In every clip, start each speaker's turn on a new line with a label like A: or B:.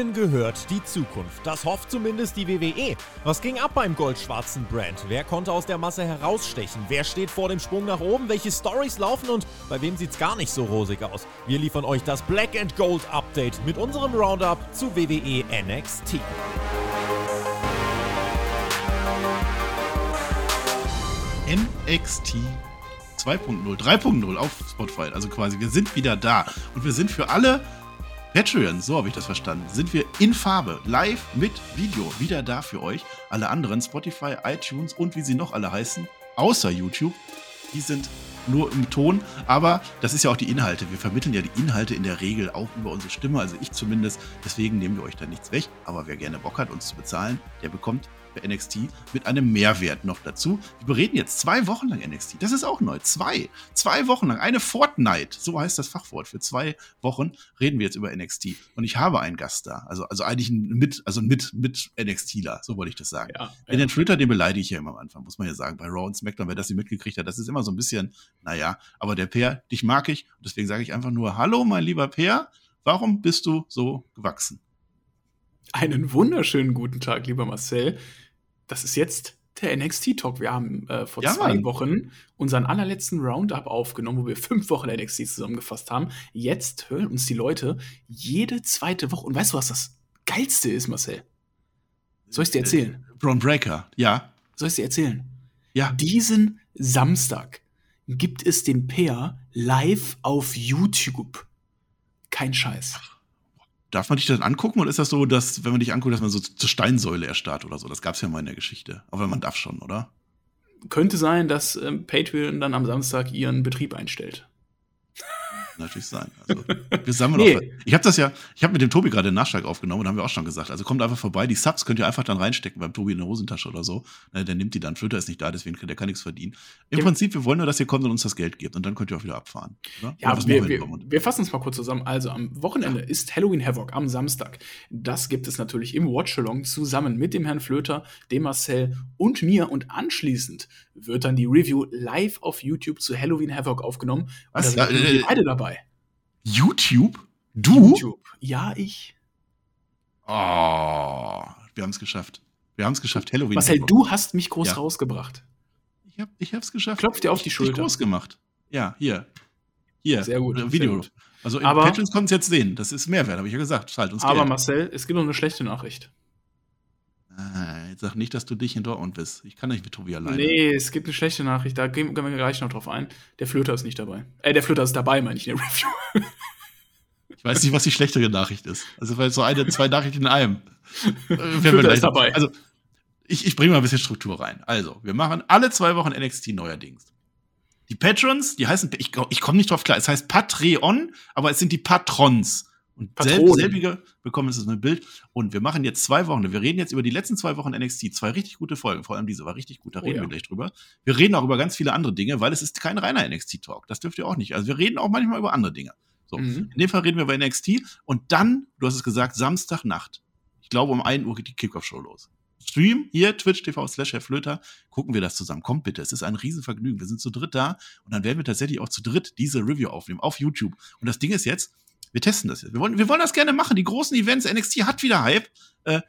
A: Ihnen gehört die Zukunft. Das hofft zumindest die WWE. Was ging ab beim goldschwarzen Brand? Wer konnte aus der Masse herausstechen? Wer steht vor dem Sprung nach oben? Welche Stories laufen und bei wem sieht's gar nicht so rosig aus? Wir liefern euch das Black and Gold Update mit unserem Roundup zu WWE NXT.
B: NXT 2.0, 3.0 auf Spotify. Also quasi, wir sind wieder da. Und wir sind für alle Patreons, so habe ich das verstanden, sind wir in Farbe, live mit Video, wieder da für euch. Alle anderen, Spotify, iTunes und wie sie noch alle heißen, außer YouTube, die sind nur im Ton, aber das ist ja auch die Inhalte. Wir vermitteln ja die Inhalte in der Regel auch über unsere Stimme, also ich zumindest. Deswegen nehmen wir euch da nichts weg. Aber wer gerne Bock hat, uns zu bezahlen, der bekommt NXT mit einem Mehrwert noch dazu. Wir bereden jetzt zwei Wochen lang NXT. Das ist auch neu. Zwei. Zwei Wochen lang. Eine Fortnite. So heißt das Fachwort. Für zwei Wochen reden wir jetzt über NXT. Und ich habe einen Gast da. Also, also eigentlich ein mit, also mit, mit NXTler. So wollte ich das sagen. Ja, ja. Den Twitter, den beleidige ich ja immer am Anfang, muss man ja sagen. Bei Raw und SmackDown, wer das nicht mitgekriegt hat, das ist immer so ein bisschen, naja. Aber der Peer, dich mag ich. Und deswegen sage ich einfach nur, hallo, mein lieber Peer. Warum bist du so gewachsen?
C: Einen wunderschönen guten Tag, lieber Marcel. Das ist jetzt der NXT-Talk. Wir haben äh, vor ja, zwei Mann. Wochen unseren allerletzten Roundup aufgenommen, wo wir fünf Wochen NXT zusammengefasst haben. Jetzt hören uns die Leute jede zweite Woche. Und weißt du, was das Geilste ist, Marcel? Soll ich dir erzählen?
B: Äh, Braun Breaker, ja.
C: Soll ich dir erzählen?
B: Ja.
C: Diesen Samstag gibt es den Peer live auf YouTube. Kein Scheiß.
B: Darf man dich dann angucken oder ist das so, dass, wenn man dich anguckt, dass man so zur Steinsäule erstarrt oder so? Das gab es ja mal in der Geschichte. Aber man darf schon, oder?
C: Könnte sein, dass ähm, Patreon dann am Samstag ihren Betrieb einstellt
B: natürlich sein. Also, wir sammeln nee. auch, ich habe das ja, ich habe mit dem Tobi gerade den Nachschlag aufgenommen und haben wir auch schon gesagt. Also kommt einfach vorbei. Die Subs könnt ihr einfach dann reinstecken beim Tobi in der Hosentasche oder so. Ne, der nimmt die dann. Flöter ist nicht da, deswegen der kann nichts verdienen. Im ja. Prinzip, wir wollen nur, dass ihr kommt und uns das Geld gebt und dann könnt ihr auch wieder abfahren.
C: Oder? Ja, oder wir, wir, wir, fassen es mal kurz zusammen. Also am Wochenende ja. ist Halloween Havoc am Samstag. Das gibt es natürlich im Watchalong zusammen mit dem Herrn Flöter, dem Marcel und mir und anschließend wird dann die Review live auf YouTube zu Halloween Havoc aufgenommen.
B: Was? Da sind
C: äh, beide dabei.
B: YouTube? Du? YouTube.
C: Ja, ich.
B: Oh, wir haben es geschafft. Wir haben es geschafft. Halloween.
C: Marcel, du hast mich groß ja. rausgebracht.
B: Ich, hab, ich hab's geschafft.
C: Klopf dir auf die Schulter.
B: Ich groß gemacht. Ja, hier. Hier.
C: Sehr gut.
B: Video.
C: Sehr gut.
B: Also in aber, Patrons kommt es jetzt sehen. Das ist Mehrwert, habe ich ja gesagt. Schalt uns
C: Aber Geld. Marcel, es gibt noch eine schlechte Nachricht.
B: Jetzt sag nicht, dass du dich in Dortmund bist. Ich kann nicht mit Tobi alleine.
C: Nee, es gibt eine schlechte Nachricht. Da gehen wir gleich noch drauf ein. Der Flöter ist nicht dabei. Äh, der Flöter ist dabei, meine ich in der Review.
B: ich weiß nicht, was die schlechtere Nachricht ist. Also, weil so eine, zwei Nachrichten in einem.
C: Äh, Flöter ist dabei.
B: Also, ich, ich bringe mal ein bisschen Struktur rein. Also, wir machen alle zwei Wochen NXT neuerdings. Die Patrons, die heißen, ich, ich komme nicht drauf klar, es heißt Patreon, aber es sind die Patrons. Und selb, selbige bekommen es ein Bild. Und wir machen jetzt zwei Wochen. Wir reden jetzt über die letzten zwei Wochen NXT. Zwei richtig gute Folgen. Vor allem diese war richtig gut. Da oh, reden ja. wir gleich drüber. Wir reden auch über ganz viele andere Dinge, weil es ist kein reiner NXT-Talk. Das dürft ihr auch nicht. Also wir reden auch manchmal über andere Dinge. So. Mhm. In dem Fall reden wir über NXT. Und dann, du hast es gesagt, Samstagnacht. Ich glaube, um 1 Uhr geht die Kickoff-Show los. Stream hier, Twitch TV slash Herr Flöter, gucken wir das zusammen. Kommt bitte, es ist ein Riesenvergnügen. Wir sind zu dritt da und dann werden wir tatsächlich auch zu dritt diese Review aufnehmen auf YouTube. Und das Ding ist jetzt, wir testen das jetzt. Wir wollen, wir wollen das gerne machen. Die großen Events, NXT hat wieder Hype. Äh,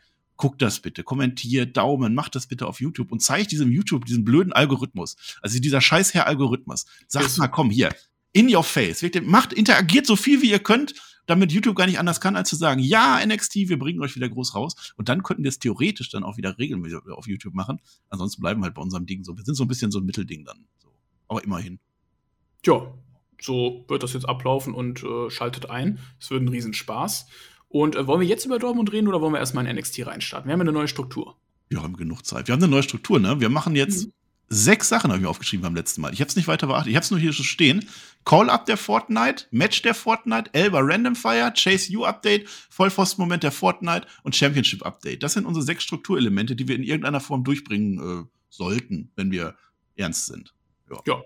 B: guckt das bitte, kommentiert, Daumen, macht das bitte auf YouTube und zeigt diesem YouTube diesen blöden Algorithmus. Also dieser scheißherr Algorithmus. Sagt mal, komm hier, in your face. Macht, interagiert so viel wie ihr könnt, damit YouTube gar nicht anders kann, als zu sagen, ja, NXT, wir bringen euch wieder groß raus. Und dann könnten wir es theoretisch dann auch wieder regelmäßig auf YouTube machen. Ansonsten bleiben wir halt bei unserem Ding so. Wir sind so ein bisschen so ein Mittelding dann. So. Aber immerhin.
C: Tja, so wird das jetzt ablaufen und äh, schaltet ein. Es wird ein Riesenspaß. Und äh, wollen wir jetzt über Dortmund reden oder wollen wir erstmal in NXT reinstarten? Wir haben eine neue Struktur.
B: Wir haben genug Zeit. Wir haben eine neue Struktur, ne? Wir machen jetzt mhm. sechs Sachen, habe ich mir aufgeschrieben beim letzten Mal. Ich habe es nicht weiter beachtet. Ich habe es nur hier schon stehen. Call-Up der Fortnite, Match der Fortnite, Elba Random Fire, Chase You Update, Vollpfosten-Moment der Fortnite und Championship Update. Das sind unsere sechs Strukturelemente, die wir in irgendeiner Form durchbringen äh, sollten, wenn wir ernst sind.
C: Ja. ja.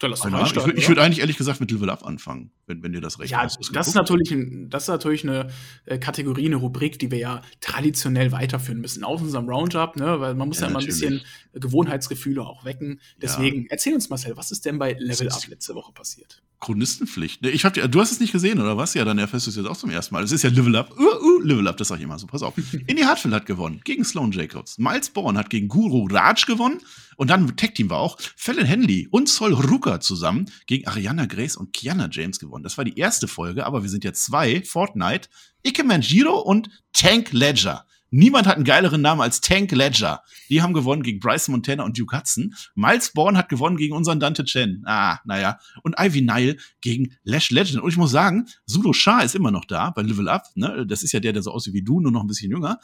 B: Dann lass doch Ich, ich würde eigentlich ehrlich gesagt mit Level Up anfangen, wenn, wenn dir das recht
C: ja, ist. Ja, das ist, natürlich ein, das ist natürlich eine äh, Kategorie, eine Rubrik, die wir ja traditionell weiterführen müssen. Auf unserem Roundup, ne? weil man muss ja, ja immer ein bisschen Gewohnheitsgefühle auch wecken. Deswegen, ja. erzähl uns, Marcel, was ist denn bei Level Up letzte Woche passiert?
B: Chronistenpflicht. Ne? Ich hab, du hast es nicht gesehen, oder was? Ja, dann erfährst du es jetzt auch zum ersten Mal. Es ist ja Level Up. Uh, uh Level Up, das sag ich immer so, pass auf. Indy Hartfield hat gewonnen gegen Sloan Jacobs. Miles Bourne hat gegen Guru Raj gewonnen. Und dann Tech Team war auch Fallon Henley und Sol Ruka zusammen gegen Ariana Grace und Kiana James gewonnen. Das war die erste Folge, aber wir sind ja zwei. Fortnite, Ike Manjiro und Tank Ledger. Niemand hat einen geileren Namen als Tank Ledger. Die haben gewonnen gegen Bryce Montana und Duke Hudson. Miles Bourne hat gewonnen gegen unseren Dante Chen. Ah, naja. Und Ivy Nile gegen Lash Legend. Und ich muss sagen, Sudo Shah ist immer noch da bei Level Up. Ne? Das ist ja der, der so aussieht wie du, nur noch ein bisschen jünger.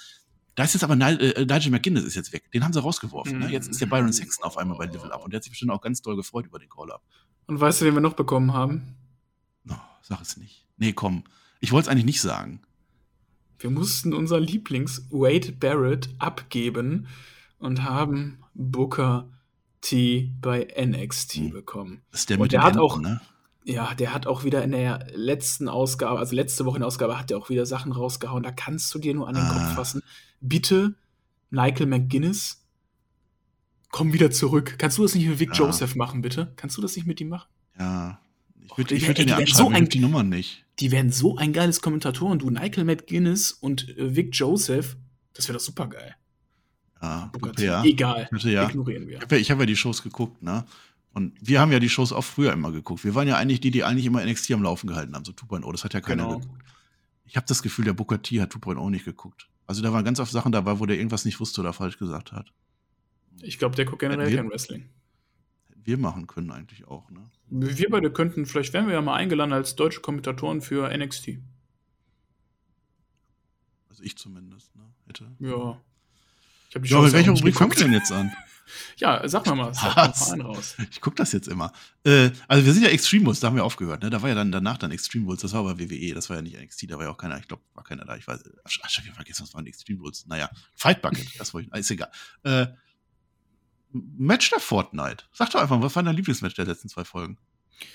B: Da ist jetzt aber Nigel, äh, Nigel McGuinness ist jetzt weg. Den haben sie rausgeworfen. Ne? Jetzt ist der Byron Sexton auf einmal bei Level Up. Und der hat sich bestimmt auch ganz doll gefreut über den Call-Up.
C: Und weißt du, wen wir noch bekommen haben?
B: No, sag es nicht. Nee, komm. Ich wollte es eigentlich nicht sagen.
C: Wir mussten unser Lieblings Wade Barrett abgeben und haben Booker T bei NXT hm. bekommen.
B: Das ist der
C: und
B: mit
C: der hat auch,
B: ne?
C: ja, der hat auch wieder in der letzten Ausgabe, also letzte Woche in der Ausgabe, hat er auch wieder Sachen rausgehauen. Da kannst du dir nur an den
B: Ah.
C: Kopf fassen. Bitte, Michael McGuinness, komm wieder zurück. Kannst du das nicht mit Vic
B: Ja.
C: Joseph machen, bitte? Kannst du das nicht mit ihm machen?
B: Ja. Ich würde würd den ja anschreiben,
C: so
B: ich
C: ein-
B: die Nummer nicht.
C: Die wären so ein geiles Kommentatoren. Du, Michael McGuinness und äh, Vic Joseph, das wäre doch super geil.
B: Ja,
C: Booker, T.
B: ja.
C: Egal.
B: Bitte, ja.
C: Ignorieren wir.
B: Ich habe ja, ich hab ja die Shows geguckt, ne? Und wir haben ja die Shows auch früher immer geguckt. Wir waren ja eigentlich die, die eigentlich immer NXT am Laufen gehalten haben, so 2.0. Das hat ja keiner
C: Genau.
B: geguckt. Ich habe das Gefühl, der Booker T hat 2.0 nicht geguckt. Also da waren ganz oft Sachen dabei, wo der irgendwas nicht wusste oder falsch gesagt hat.
C: Ich glaube, der guckt generell kein Wrestling.
B: Wir machen können eigentlich auch, ne?
C: Wir beide könnten, vielleicht wären wir ja mal eingeladen als deutsche Kommentatoren für NXT.
B: Also ich zumindest, ne? Hätte.
C: Ja. Ich habe die
B: Ja, aber
C: Chance
B: welche Rubrik fangen wir
C: geguckt.
B: denn jetzt an?
C: Ja, sag mal mal, sag mal raus.
B: Ich guck das jetzt immer. Äh, also wir sind ja Extreme Rules, da haben wir aufgehört, ne? Da war ja dann danach dann Extreme Rules, das war aber WWE, das war ja nicht NXT, da war ja auch keiner, ich glaube, war keiner da, ich weiß, ach, ich hab vergessen, was waren Extreme Rules? Naja, Fight Bucket, das wollte ich, ist egal. Äh, Match der Fortnite. Sag doch einfach, was war dein Lieblingsmatch der letzten zwei Folgen?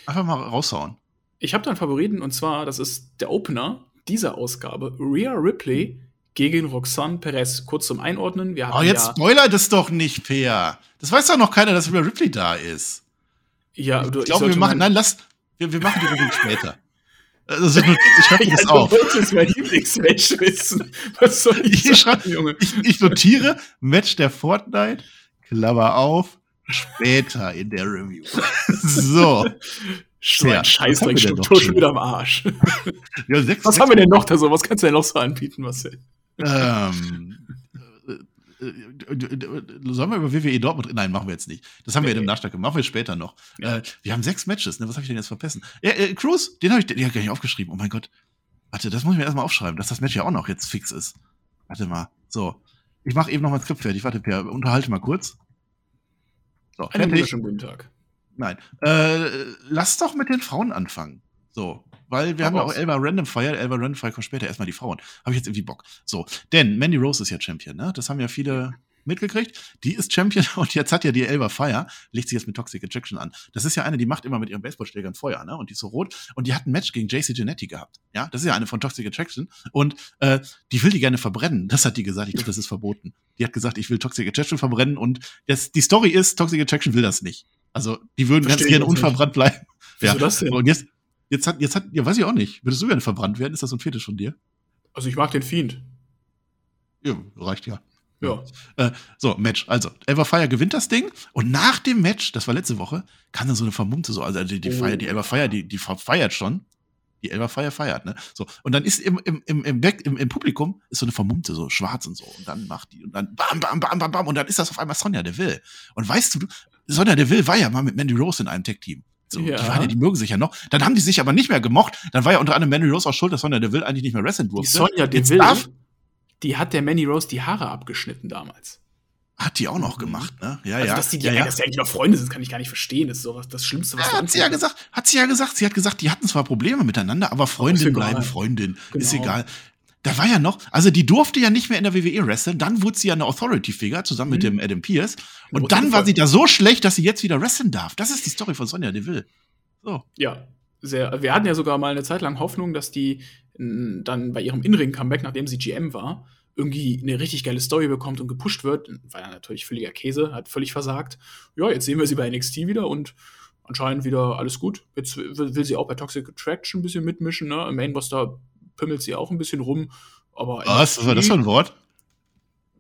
B: Einfach mal raushauen.
C: Ich habe da einen Favoriten und zwar, das ist der Opener dieser Ausgabe, Rhea Ripley gegen Roxanne Perez. Kurz zum Einordnen, wir
B: Oh, jetzt
C: ja,
B: spoiler das doch nicht, Peer. Das weiß doch noch keiner, dass Rhea Ripley da ist.
C: ja,
B: Ich
C: du,
B: glaube,
C: sollte
B: wir machen, nein, lass, wir, wir machen die Rubrik später. Also, ich schreibe
C: Ja,
B: das
C: du
B: auf.
C: wolltest mein Lieblingsmatch wissen. Was soll ich,
B: Ich
C: sagen, Junge?
B: Ich, ich notiere Match der Fortnite, Klammer auf, später in der Review. so.
C: So ein Scheißdreckstruktur
B: noch
C: schon wieder am Arsch.
B: Ja, sechs,
C: Was
B: sechs,
C: haben wir denn noch da so? Was kannst du denn noch so anbieten, Marcel?
B: ähm, äh, äh, Sollen wir über WWE Dortmund? Nein, machen wir jetzt nicht. Das haben wir
C: Nee.
B: im Nachschlag gemacht. Machen wir später noch.
C: Ja.
B: Äh, wir haben sechs Matches. Ne? Was habe ich denn jetzt vergessen? Ja, äh, Cruz, den habe ich, den hab ich gar nicht aufgeschrieben. Oh mein Gott. Warte, das muss ich mir erstmal aufschreiben, dass das Match ja auch noch jetzt fix ist. Warte mal. So. Ich mache eben noch mal ein Skript fertig. Warte, Per, unterhalte mal kurz. So,
C: Einen wunderschönen guten Tag.
B: Nein. Äh, lass doch mit den Frauen anfangen. So. Weil wir
C: Hau
B: haben ja auch Elba Random Fire. Elba Random Fire kommt später. Erstmal die Frauen. Habe ich jetzt irgendwie Bock. So. Denn Mandy Rose ist ja Champion, ne? Das haben ja viele mitgekriegt. Die ist Champion und jetzt hat ja die Elba Fire, legt sich jetzt mit Toxic Attraction an. Das ist ja eine, die macht immer mit ihrem Baseballschlägern Feuer, ne? Und die ist so rot. Und die hat ein Match gegen JC Genetti gehabt. Ja, das ist ja eine von Toxic Attraction. Und äh, die will die gerne verbrennen. Das hat die gesagt. Ich glaube, das ist verboten. Die hat gesagt, ich will Toxic Attraction verbrennen. Und das, die Story ist, Toxic Attraction will das nicht. Also, die würden ganz
C: Versteh ich
B: gerne
C: auch nicht.
B: unverbrannt bleiben.
C: Wieso
B: Ja.
C: das denn?
B: Und jetzt, jetzt hat, jetzt hat, ja, weiß ich auch nicht. Würdest du gerne verbrannt werden? Ist das so ein Fetisch von dir?
C: Also ich mag den Fiend.
B: Ja, reicht ja.
C: Ja.
B: Äh, so, Match. Also, Elverfire gewinnt das Ding und nach dem Match, das war letzte Woche, kann dann so eine Vermummte so, also die, die,
C: Oh.
B: Feier, die Elverfire, die, die feiert schon. Die Elverfire feiert, ne? So. Und dann ist im, im, im, im, Back, im, im Publikum ist so eine Vermummte, so schwarz und so. Und dann macht die, und dann bam, bam, bam, bam, bam. Und dann ist das auf einmal Sonja Deville. Und weißt du, Sonja Deville war ja mal mit Mandy Rose in einem Tech-Team. So,
C: Ja.
B: die, waren ja, die mögen sich ja noch. Dann haben die sich aber nicht mehr gemocht. Dann war ja unter anderem Mandy Rose auch schuld, dass Sonja Deville eigentlich nicht mehr wrestlen
C: Die
B: durfte.
C: Sonja
B: Jetzt
C: Deville,
B: darf-
C: die hat der Manny Rose die Haare abgeschnitten damals.
B: Hat die auch noch gemacht, ne? Ja,
C: Also,
B: ja.
C: dass die, die
B: ja, ja.
C: dass die eigentlich noch Freunde sind, kann ich gar nicht verstehen. Das ist so was, das Schlimmste, was
B: Ja, hat sie ja gesagt, hat sie ja gesagt, sie hat gesagt, die hatten zwar Probleme miteinander, aber Freundin bleiben Freundin, ist
C: Genau.
B: egal. Da war ja noch, also die durfte ja nicht mehr in der WWE wresteln, dann wurde sie ja eine Authority-Figure zusammen mit
C: Mhm.
B: dem Adam Pierce und
C: wurde
B: dann war sie da so schlecht, dass sie jetzt wieder wresteln darf. Das ist die Story von Sonja Deville. So.
C: Ja, sehr. Wir hatten ja sogar mal eine Zeit lang Hoffnung, dass die dann bei ihrem Inring-Comeback, nachdem sie GM war, irgendwie eine richtig geile Story bekommt und gepusht wird. War ja natürlich völliger Käse, hat völlig versagt. Ja, jetzt sehen wir sie bei NXT wieder und anscheinend wieder alles gut. Jetzt will, sie auch bei Toxic Attraction ein bisschen mitmischen. Ne? Im Main Boss da pimmelt sie auch ein bisschen rum. Aber
B: Was? Was war das für ein Wort?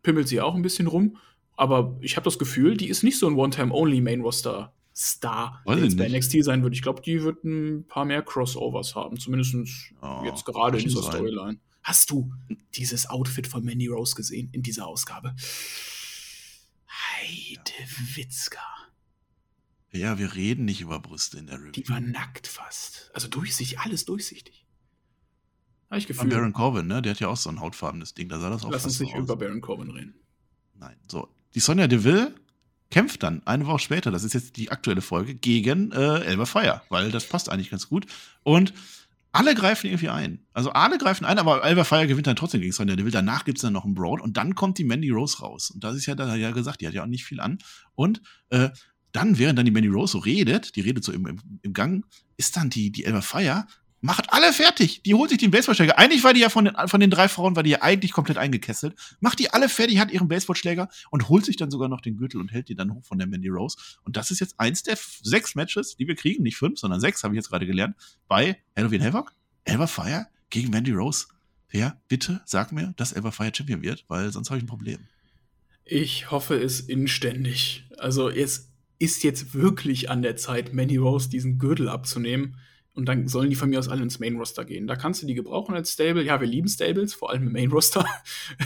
C: Pimmelt sie auch ein bisschen rum. Aber ich habe das Gefühl, die ist nicht so ein One-Time-Only-Main-Roster. Star,
B: Weiß
C: der jetzt bei. NXT sein wird. Ich glaube, die wird ein paar mehr Crossovers haben. Zumindest
B: Ja,
C: jetzt gerade in dieser
B: sein.
C: Storyline. Hast du dieses Outfit von Mandy Rose gesehen in dieser Ausgabe? Heide Witzka.
B: Ja, wir reden nicht über Brüste in der
C: Die
B: Review.
C: war nackt fast. Also durchsichtig, alles durchsichtig. Habe ich
B: Von
C: Gefühl.
B: Baron Corbin, ne? Der hat ja auch so ein hautfarbenes Ding. Da sah das auch
C: Lass uns nicht
B: aus.
C: über Baron Corbin reden.
B: Nein. So. Die Sonja Deville kämpft dann eine Woche später, das ist jetzt die aktuelle Folge, gegen äh, Elba Fire, weil das passt eigentlich ganz gut. Und alle greifen irgendwie ein. Also alle greifen ein, aber Elba Fire gewinnt dann trotzdem gegen Sonja Deville. Danach gibt's dann noch einen Brawl und dann kommt die Mandy Rose raus. Und das ist ja, da ja gesagt, die hat ja auch nicht viel an. Und äh, dann, während dann die Mandy Rose so redet, die redet so im, im, im Gang, ist dann die, die Elba Fire, macht alle fertig. Die holt sich den Baseballschläger. Eigentlich war die ja von den, von den drei Frauen, war die ja eigentlich komplett eingekesselt. Macht die alle fertig, hat ihren Baseballschläger und holt sich dann sogar noch den Gürtel und hält die dann hoch von der Mandy Rose. Und das ist jetzt eins der sechs Matches, die wir kriegen. Nicht fünf, sondern sechs, habe ich jetzt gerade gelernt, bei Halloween Havoc. Elba Fire gegen Mandy Rose. Wer, bitte, sag mir, dass Elba Fire Champion wird, weil sonst habe ich ein Problem.
C: Ich hoffe es inständig. Also es ist jetzt wirklich an der Zeit, Mandy Rose diesen Gürtel abzunehmen. Und dann sollen die von mir aus alle ins Main Roster gehen. Da kannst du die gebrauchen als Stable. Ja, wir lieben Stables, vor allem im Main Roster.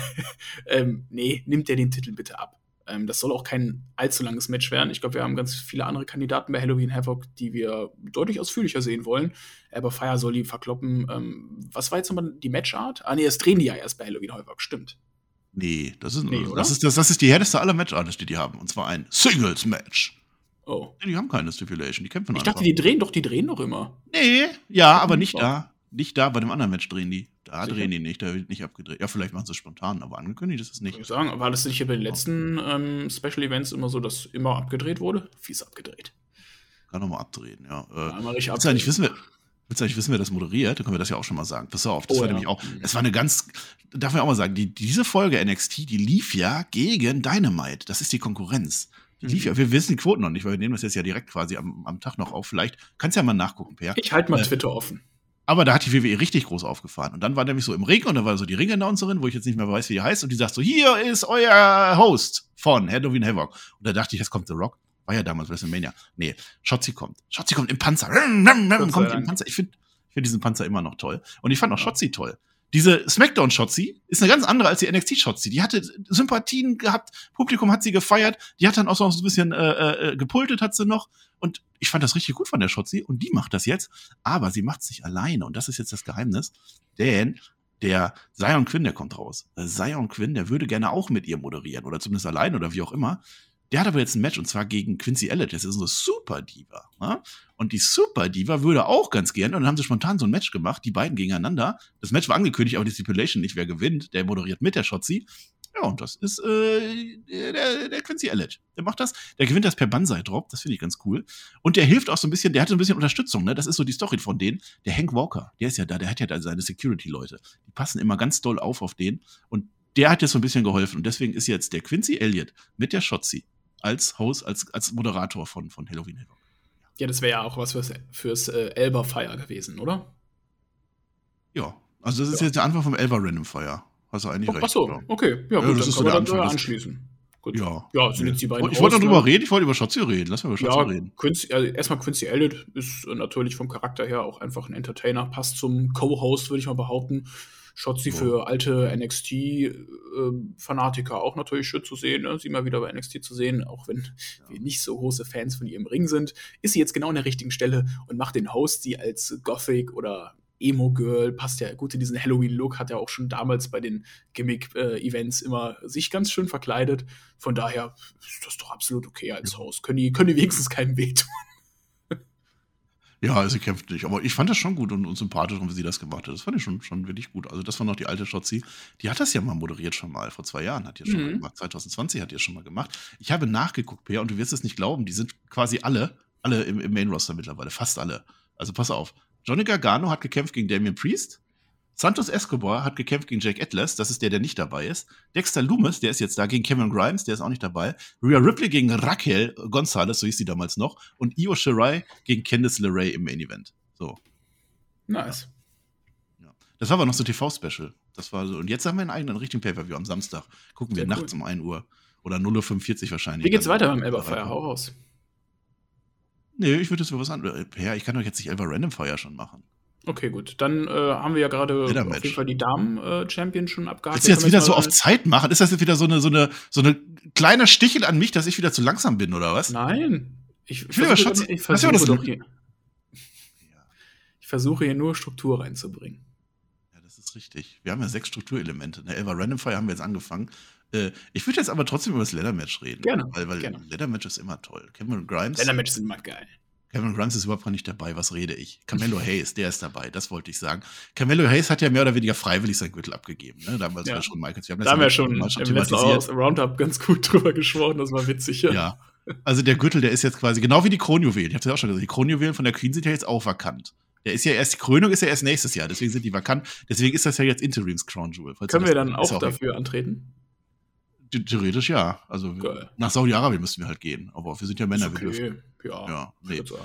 C: ähm, nee, nimmt der den Titel bitte ab. Ähm, das soll auch kein allzu langes Match werden. Ich glaube, wir haben ganz viele andere Kandidaten bei Halloween Havoc, die wir deutlich ausführlicher sehen wollen. Aber Fire soll die verkloppen. Ähm, was war jetzt nochmal die Matchart? Ah, nee, das drehen die ja erst bei Halloween Havoc, stimmt.
B: Nee, das ist,
C: Nee,
B: das ist, das, das ist die härteste aller Matchartists, die die haben. Und zwar ein Singles-Match.
C: Oh.
B: Nee, Die haben keine Stipulation, die kämpfen
C: Ich
B: einfach.
C: dachte, die drehen doch, die drehen doch immer.
B: Nee, ja, aber nicht da. Nicht da, bei dem anderen Match drehen die. Da
C: Sicher?
B: drehen die nicht, da wird nicht abgedreht. Ja, vielleicht machen sie es spontan, aber angekündigt ist es nicht.
C: ich sagen, war das nicht hier bei den letzten ähm, Special Events immer so, dass immer abgedreht wurde? Fies abgedreht.
B: Kann nochmal abdrehen, ja. Äh,
C: Einmal richtig
B: willst du eigentlich wissen, wer, willst du eigentlich wissen, wer das moderiert? Dann können wir das ja auch schon mal sagen. Pass auf, das
C: Oh,
B: war
C: ja.
B: nämlich auch, es war eine ganz, darf man auch mal sagen, die, diese Folge NXT, die lief ja gegen Dynamite. Das ist die Konkurrenz. Lief
C: Mhm.
B: ja, wir wissen die Quoten noch nicht, weil wir nehmen das jetzt ja direkt quasi am, am Tag noch auf. Vielleicht kannst du ja mal nachgucken, Per.
C: Ich halte mal
B: Äh,
C: Twitter offen.
B: Aber da hat die WWE richtig groß aufgefahren. Und dann war nämlich so im Ring und da war so die Ring-Announcerin, wo ich jetzt nicht mehr weiß, wie die heißt, und die sagt so, hier ist euer Host von Halloween Havoc. Und da dachte ich, jetzt kommt The Rock. War ja damals WrestleMania. Nee, Shotzi kommt. Shotzi kommt im Panzer. Kommt im. Panzer. Ich finde ich find diesen Panzer immer noch toll. Und ich fand auch Shotzi toll. Diese Smackdown-Shotzi ist eine ganz andere als die NXT-Shotzi. Die hatte Sympathien gehabt, Publikum hat sie gefeiert, die hat dann auch so ein bisschen äh, äh, gepultet, hat sie noch. Und ich fand das richtig gut von der Shotzi und die macht das jetzt. Aber sie macht es nicht alleine und das ist jetzt das Geheimnis. Denn der Zion Quinn, der kommt raus. Zion Quinn, der würde gerne auch mit ihr moderieren oder zumindest allein oder wie auch immer. Der hat aber jetzt ein Match und zwar gegen Quincy Elliott. Das ist so Super Diva. Ja? Und die Super Diva würde auch ganz gerne, und dann haben sie spontan so ein Match gemacht, die beiden gegeneinander. Das Match war angekündigt, aber die Stipulation nicht, wer gewinnt. Der moderiert mit der Shotzi. Ja, und das ist äh, der, der Quincy Elliott. Der macht das. Der gewinnt das per Banzai-Drop. Das finde ich ganz cool. Und der hilft auch so ein bisschen, der hat so ein bisschen Unterstützung. Ne? Das ist so die Story von denen. Der Hank Walker, der ist ja da, der hat ja da seine Security-Leute. Die passen immer ganz doll auf auf den. Und der hat jetzt so ein bisschen geholfen. Und deswegen ist jetzt der Quincy Elliott mit der Shotzi als Host, als, als Moderator von, von Halloween Havoc.
C: Ja, das wäre ja auch was fürs, fürs äh, Elber Fire gewesen, oder?
B: Ja, also das ist
C: Ja.
B: jetzt der Anfang vom Elva Random Fire. Hast du eigentlich
C: Oh,
B: recht.
C: achso,
B: ja.
C: okay. Ja,
B: Ja,
C: gut,
B: das ist so der Anfang
C: anschließen. Gut.
B: Ja.
C: Ja, sind jetzt die beiden
B: Ich wollte drüber
C: ne?
B: reden, ich wollte über Shotzi reden. Lass mal über Shotzi
C: Ja,
B: reden.
C: Quincy, also erstmal Quincy Elliott ist äh, natürlich vom Charakter her auch einfach ein Entertainer, passt zum Co-Host, würde ich mal behaupten. Shotzi
B: Ja.
C: für alte NXT-Fanatiker auch natürlich schön zu sehen, ne? sie mal wieder bei NXT zu sehen, auch wenn wir nicht so große Fans von ihr im Ring sind, ist sie jetzt genau an der richtigen Stelle und macht den Host sie als Gothic oder Emo-Girl, passt ja gut in diesen Halloween-Look, hat ja auch schon damals bei den Gimmick-Events immer sich ganz schön verkleidet. Von daher ist das doch absolut okay als Host. Können die, können die wenigstens keinem wehtun.
B: Ja, sie kämpft nicht. Aber ich fand das schon gut und, und sympathisch, wie sie das gemacht hat. Das fand ich schon, schon wirklich gut. Also, das war noch die alte Shotzi. Die hat das ja mal moderiert schon mal. Vor zwei Jahren hat die das schon
C: Mhm.
B: mal gemacht. 2020 hat die das schon mal gemacht. Ich habe nachgeguckt, Peer, und du wirst es nicht glauben. Die sind quasi alle, alle im, im Main-Roster mittlerweile. Fast alle. Also, pass auf. Johnny Gargano hat gekämpft gegen Damian Priest. Santos Escobar hat gekämpft gegen Jake Atlas, das ist der, der nicht dabei ist. Dexter Loomis, der ist jetzt da gegen Cameron Grimes, der ist auch nicht dabei. Rhea Ripley gegen Raquel Gonzalez, so hieß sie damals noch. Und Io Shirai gegen Candice LeRae im Main Event. So.
C: Nice.
B: Das Das war aber noch so TV-Special. Das war so. Und jetzt haben wir einen eigenen richtigen Pay-Per-View am Samstag. Gucken wir
C: Sehr
B: nachts um 1 Uhr. Oder 0.45 Uhr wahrscheinlich.
C: Wie geht's
B: Dann-
C: weiter beim Elberfeuer? Hau raus.
B: Nee, ich würde jetzt über was anderes. Ja, ich kann doch jetzt nicht Elva Random Fire schon machen.
C: Okay, gut. Dann äh, haben wir ja gerade auf
B: Match.
C: jeden Fall die Damen-Champion schon abgehakt.
B: Willst du jetzt wieder so auf Zeit machen? Ist das jetzt wieder so eine, so eine, so eine kleiner Stichel an mich, dass ich wieder zu langsam bin, oder was?
C: Nein. Ich,
B: will aber schon-
C: ich versuche
B: das
C: doch hier. Ich versuche hier nur Struktur reinzubringen.
B: Ja, das ist richtig. Wir haben ja sechs Strukturelemente. Ne? Elva Random Fire haben wir jetzt angefangen. Äh, ich würde jetzt aber trotzdem über das Leather-Match reden.
C: Gerne,
B: Weil, weil. Leather-Match ist immer toll. Cameron Grimes.
C: Ländermatches sind immer geil.
B: Cameron Grimes ist überhaupt gar nicht dabei. Was rede ich? Carmelo Hayes, der ist dabei. Das wollte ich sagen. Carmelo Hayes hat ja mehr oder weniger freiwillig sein Gürtel abgegeben. Ne? Damals
C: Ja.
B: war schon Michaels.
C: Da haben wir schon
B: Mal
C: im letzten Aus- Roundup ganz gut drüber gesprochen. Das war witzig.
B: Ja. Also der Gürtel, der ist jetzt quasi genau wie die Kronjuwelen. Ich habe ja auch schon gesagt, die Kronjuwelen von der Queen sind ja jetzt auch vakant. Der ist ja erst, die Krönung ist ja erst nächstes Jahr, deswegen sind die vakant. Deswegen ist das ja jetzt Interims Crown Jewel.
C: Können wir dann
B: ist
C: auch dafür antreten?
B: The- Theoretisch ja. Also
C: Geil.
B: nach Saudi-Arabien müssten wir halt gehen. Aber wir sind ja Männer.
C: Ist
B: wir dürfen-
C: okay. Ja,
B: Ja, nee. So,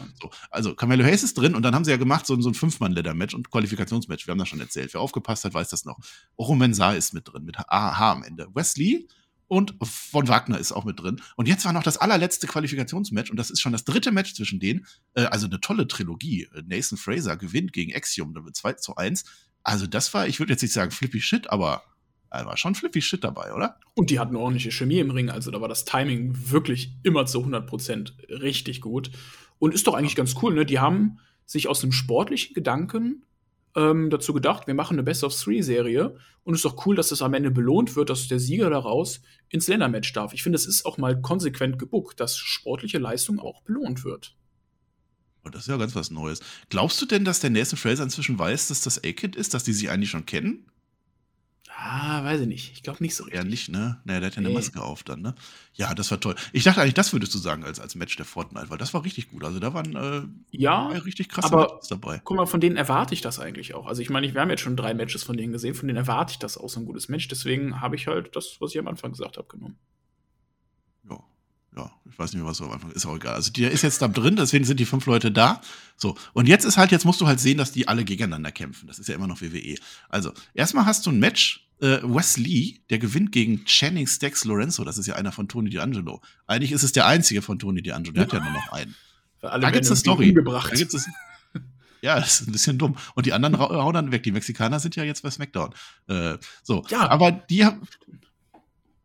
B: also Carmelo Hayes ist drin und dann haben sie ja gemacht so, so ein Fünf-Mann-Leather-Match und Qualifikationsmatch. Wir haben das schon erzählt. Wer aufgepasst hat, weiß das noch. Oro Mensah ist mit drin, mit AH am Ende. Wesley und von Wagner ist auch mit drin. Und jetzt war noch das allerletzte Qualifikationsmatch und das ist schon das dritte Match zwischen denen. Äh, also eine tolle Trilogie. Äh, Nathan Fraser gewinnt gegen Axiom, da wird 2 zu 1. Also das war, ich würde jetzt nicht sagen flippy shit, aber äh, war schon flippy shit dabei, oder?
C: Und die hatten ordentliche Chemie im Ring. Also da war das Timing wirklich immer zu 100% richtig gut. Und ist doch eigentlich ganz cool, ne? Die haben sich aus einem sportlichen Gedanken ähm, dazu gedacht, wir machen eine Best-of-Three-Serie. Und ist doch cool, dass das am Ende belohnt wird, dass der Sieger daraus ins Ländermatch darf. Ich finde, es ist auch mal konsequent gebuckt, dass sportliche Leistung auch belohnt wird.
B: Und das ist ja ganz was Neues. Glaubst du denn, dass der Nathan Fraser inzwischen weiß, dass das A-Kid ist, dass die sich eigentlich schon kennen?
C: Ah, weiß ich nicht. Ich glaube nicht so richtig.
B: Eher nicht, ne? Ne, der hat ja eine
C: Nee.
B: Maske auf dann, ne? Ja, das war toll. Ich dachte eigentlich, das würdest du sagen als, als Match der Fortnite, weil das war richtig gut. Also da waren äh,
C: Ja,
B: zwei richtig krasse
C: aber-
B: Matches dabei.
C: Guck mal, von denen erwarte ich das eigentlich auch. Also ich meine, wir haben jetzt schon drei Matches von denen gesehen, von denen erwarte ich das auch so ein gutes Match. Deswegen habe ich halt das, was ich am Anfang gesagt habe, genommen.
B: Ja. Ja, ich weiß nicht mehr, was so am Anfang ist, auch egal. Also der ist jetzt da drin, deswegen sind die fünf Leute da. So, und jetzt ist halt, jetzt musst du halt sehen, dass die alle gegeneinander kämpfen. Das ist ja immer noch WWE. Also, erstmal hast du ein Match, äh, Wes Lee, der gewinnt gegen Channing Stax Lorenzo. Das ist ja einer von Tony D'Angelo. Eigentlich ist es der einzige von Tony D'Angelo. Der hat ja nur noch einen.
C: Weil alle
B: Da gibt's
C: werden
B: eine Story. Da gibt's es. Ja, das ist ein bisschen dumm. Und die anderen hauen dann weg. Die Mexikaner sind ja jetzt bei SmackDown. Äh, so,
C: Ja.
B: aber die haben.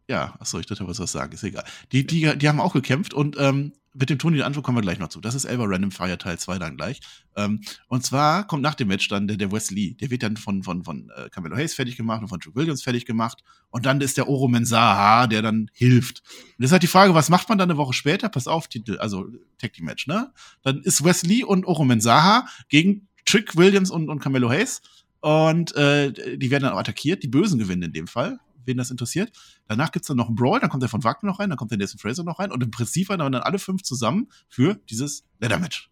B: Ja, achso, ich dachte, was was sagen, ist egal. Die, die, die haben auch gekämpft und ähm, mit dem Tony D'Angelo kommen wir gleich noch zu. Das ist Elba Random Fire Teil 2 dann gleich. Ähm, und zwar kommt nach dem Match dann der, der Wes Lee. Der wird dann von, von, von äh, Camelo Hayes fertig gemacht und von Drew Williams fertig gemacht. Und dann ist der Oro Mensah, der dann hilft. Und das ist halt die Frage, was macht man dann eine Woche später? Pass auf, Titel, also Tag Team Match, ne? Dann ist Wes Lee und Oro Mensah gegen Trick Williams und, und Camelo Hayes. Und äh, die werden dann auch attackiert. Die Bösen gewinnen in dem Fall, wen das interessiert. Danach gibt's dann noch einen Brawl, dann kommt der von Wagner noch rein, dann kommt der Nathan Fraser noch rein. Und im Prinzip waren dann alle fünf zusammen für dieses Leather-Match.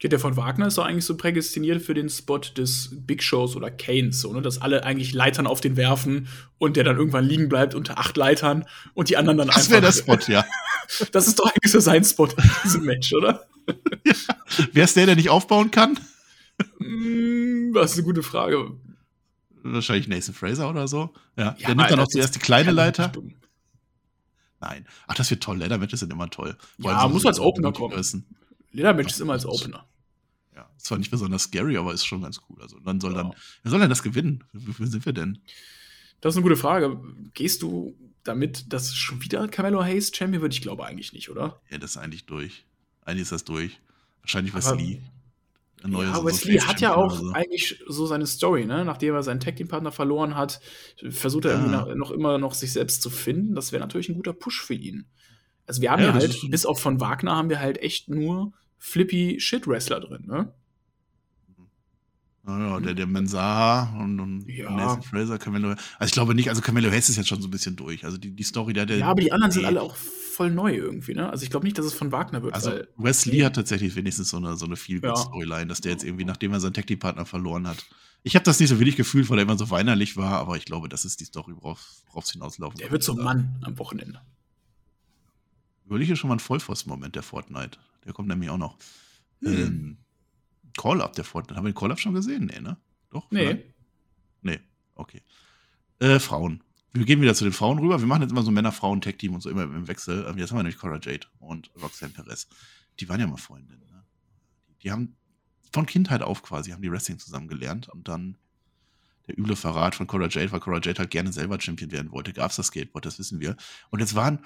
C: Ja, der von Wagner ist doch eigentlich so prädestiniert für den Spot des Big Shows oder Kanes, so, ne? dass alle eigentlich Leitern auf den werfen und der dann irgendwann liegen bleibt unter acht Leitern und die anderen dann
B: Das wäre der Spot, ja.
C: Das ist doch eigentlich so sein Spot in diesem Match, oder?
B: Wer ist der, der nicht aufbauen kann?
C: Mm, das ist eine gute Frage.
B: Wahrscheinlich Nathan Fraser oder so. Ja,
C: Ja,
B: der nimmt dann auch zuerst die kleine Leiter. Nein. Ach, das wird toll. Leather-Matches sind immer toll.
C: Ja,
B: allem so
C: muss als Opener kommen. Ledermatch ist immer als Opener.
B: Ja, ist zwar nicht besonders scary, aber ist schon ganz cool. Also, dann soll
C: Ja.
B: dann, wer soll denn das gewinnen? Wie sind wir denn?
C: Das ist eine gute Frage. Gehst du damit, dass schon wieder Carmelo Hayes Champion wird? Ich glaube eigentlich nicht, oder?
B: Ja, das ist eigentlich durch. Eigentlich ist das durch. Wahrscheinlich
C: Aber-
B: Wesley. Ein neuer
C: ja, Wesley
B: so
C: hat ja auch
B: so.
C: eigentlich so seine Story, ne? Nachdem er seinen Tag Team Partner verloren hat, versucht er
B: Ja.
C: noch, immer noch sich selbst zu finden. Das wäre natürlich ein guter Push für ihn. Also wir haben
B: Ja,
C: ja, halt, bis auf von Wagner haben wir halt echt nur flippy Shit Wrestler drin, ne?
B: Ja, der, der Mensah und, und
C: Ja.
B: Nathan Fraser, Camelo. Also ich glaube nicht, also Camelo Hayes ist jetzt schon so ein bisschen durch. Also die, die Story, der, der
C: Ja, aber die anderen sind alle auch voll neu irgendwie, ne? Also ich glaube nicht, dass es von Wagner wird,
B: Also
C: weil
B: Wesley hat tatsächlich wenigstens so eine, so eine feel
C: Ja.
B: Storyline, dass der jetzt irgendwie, nachdem er seinen Tag Team Partner verloren hat. Ich habe das nicht so wirklich gefühlt, weil er immer so weinerlich war, aber ich glaube, das ist die Story, worauf es hinauslaufen
C: der wird zum. Mann am Wochenende.
B: Überlege schon mal ein Vollpfosten-Moment der Fortnite. Der kommt nämlich auch noch.
C: Hm.
B: Ähm, Call-Up der Fortnite. Haben wir den Call-Up schon gesehen? Nee, ne? Doch?
C: Nee.
B: vielleicht? Äh, Frauen. Wir gehen wieder zu den Frauen rüber. Wir machen jetzt immer so Männer-Frauen-Tag-Team und so immer im Wechsel. Ähm, jetzt haben wir nämlich Cora Jade und Roxanne Perez. Die waren ja mal Freundinnen. Ne? Die haben von Kindheit auf quasi, haben die Wrestling zusammen gelernt und dann der üble Verrat von Cora Jade, weil Cora Jade halt gerne selber Champion werden wollte, gab es das Skateboard, das wissen wir. Und jetzt waren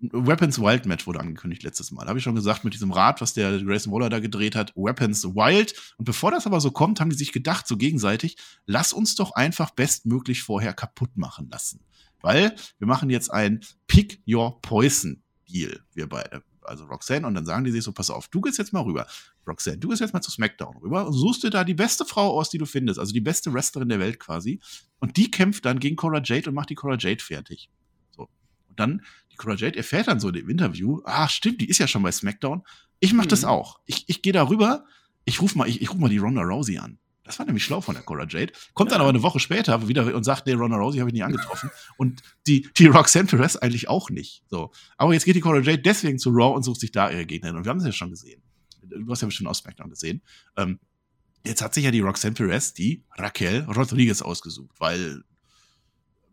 B: Weapons Wild Match wurde angekündigt letztes Mal. Habe ich schon gesagt, mit diesem Rad, was der Grayson Waller da gedreht hat, Weapons Wild. Und bevor das aber so kommt, haben die sich gedacht, so gegenseitig, lass uns doch einfach bestmöglich vorher kaputt machen lassen. Weil wir machen jetzt ein Pick Your Poison Deal, wir beide. Also Roxanne, und dann sagen die sich so, pass auf, du gehst jetzt mal rüber. Roxanne, du gehst jetzt mal zu SmackDown rüber und suchst dir da die beste Frau aus, die du findest, also die beste Wrestlerin der Welt quasi. Und die kämpft dann gegen Cora Jade und macht die Cora Jade fertig. So. Und dann die Cora Jade erfährt dann so im Interview, ah, stimmt, die ist ja schon bei SmackDown. Ich mach mhm. das auch. Ich, ich gehe da rüber, ich ruf mal, ich, ich ruf mal die Ronda Rousey an. Das war nämlich schlau von der Cora Jade. Kommt dann aber eine Woche später wieder und sagt, nee, Ronda Rousey habe ich nie angetroffen. und die, die Roxanne Perez eigentlich auch nicht. So. Aber jetzt geht die Cora Jade deswegen zu Raw und sucht sich da ihre Gegnerin. Und wir haben es ja schon gesehen. Du hast ja bestimmt aus SmackDown gesehen. Ähm, jetzt hat sich ja die Roxanne Perez die Raquel Rodriguez ausgesucht, weil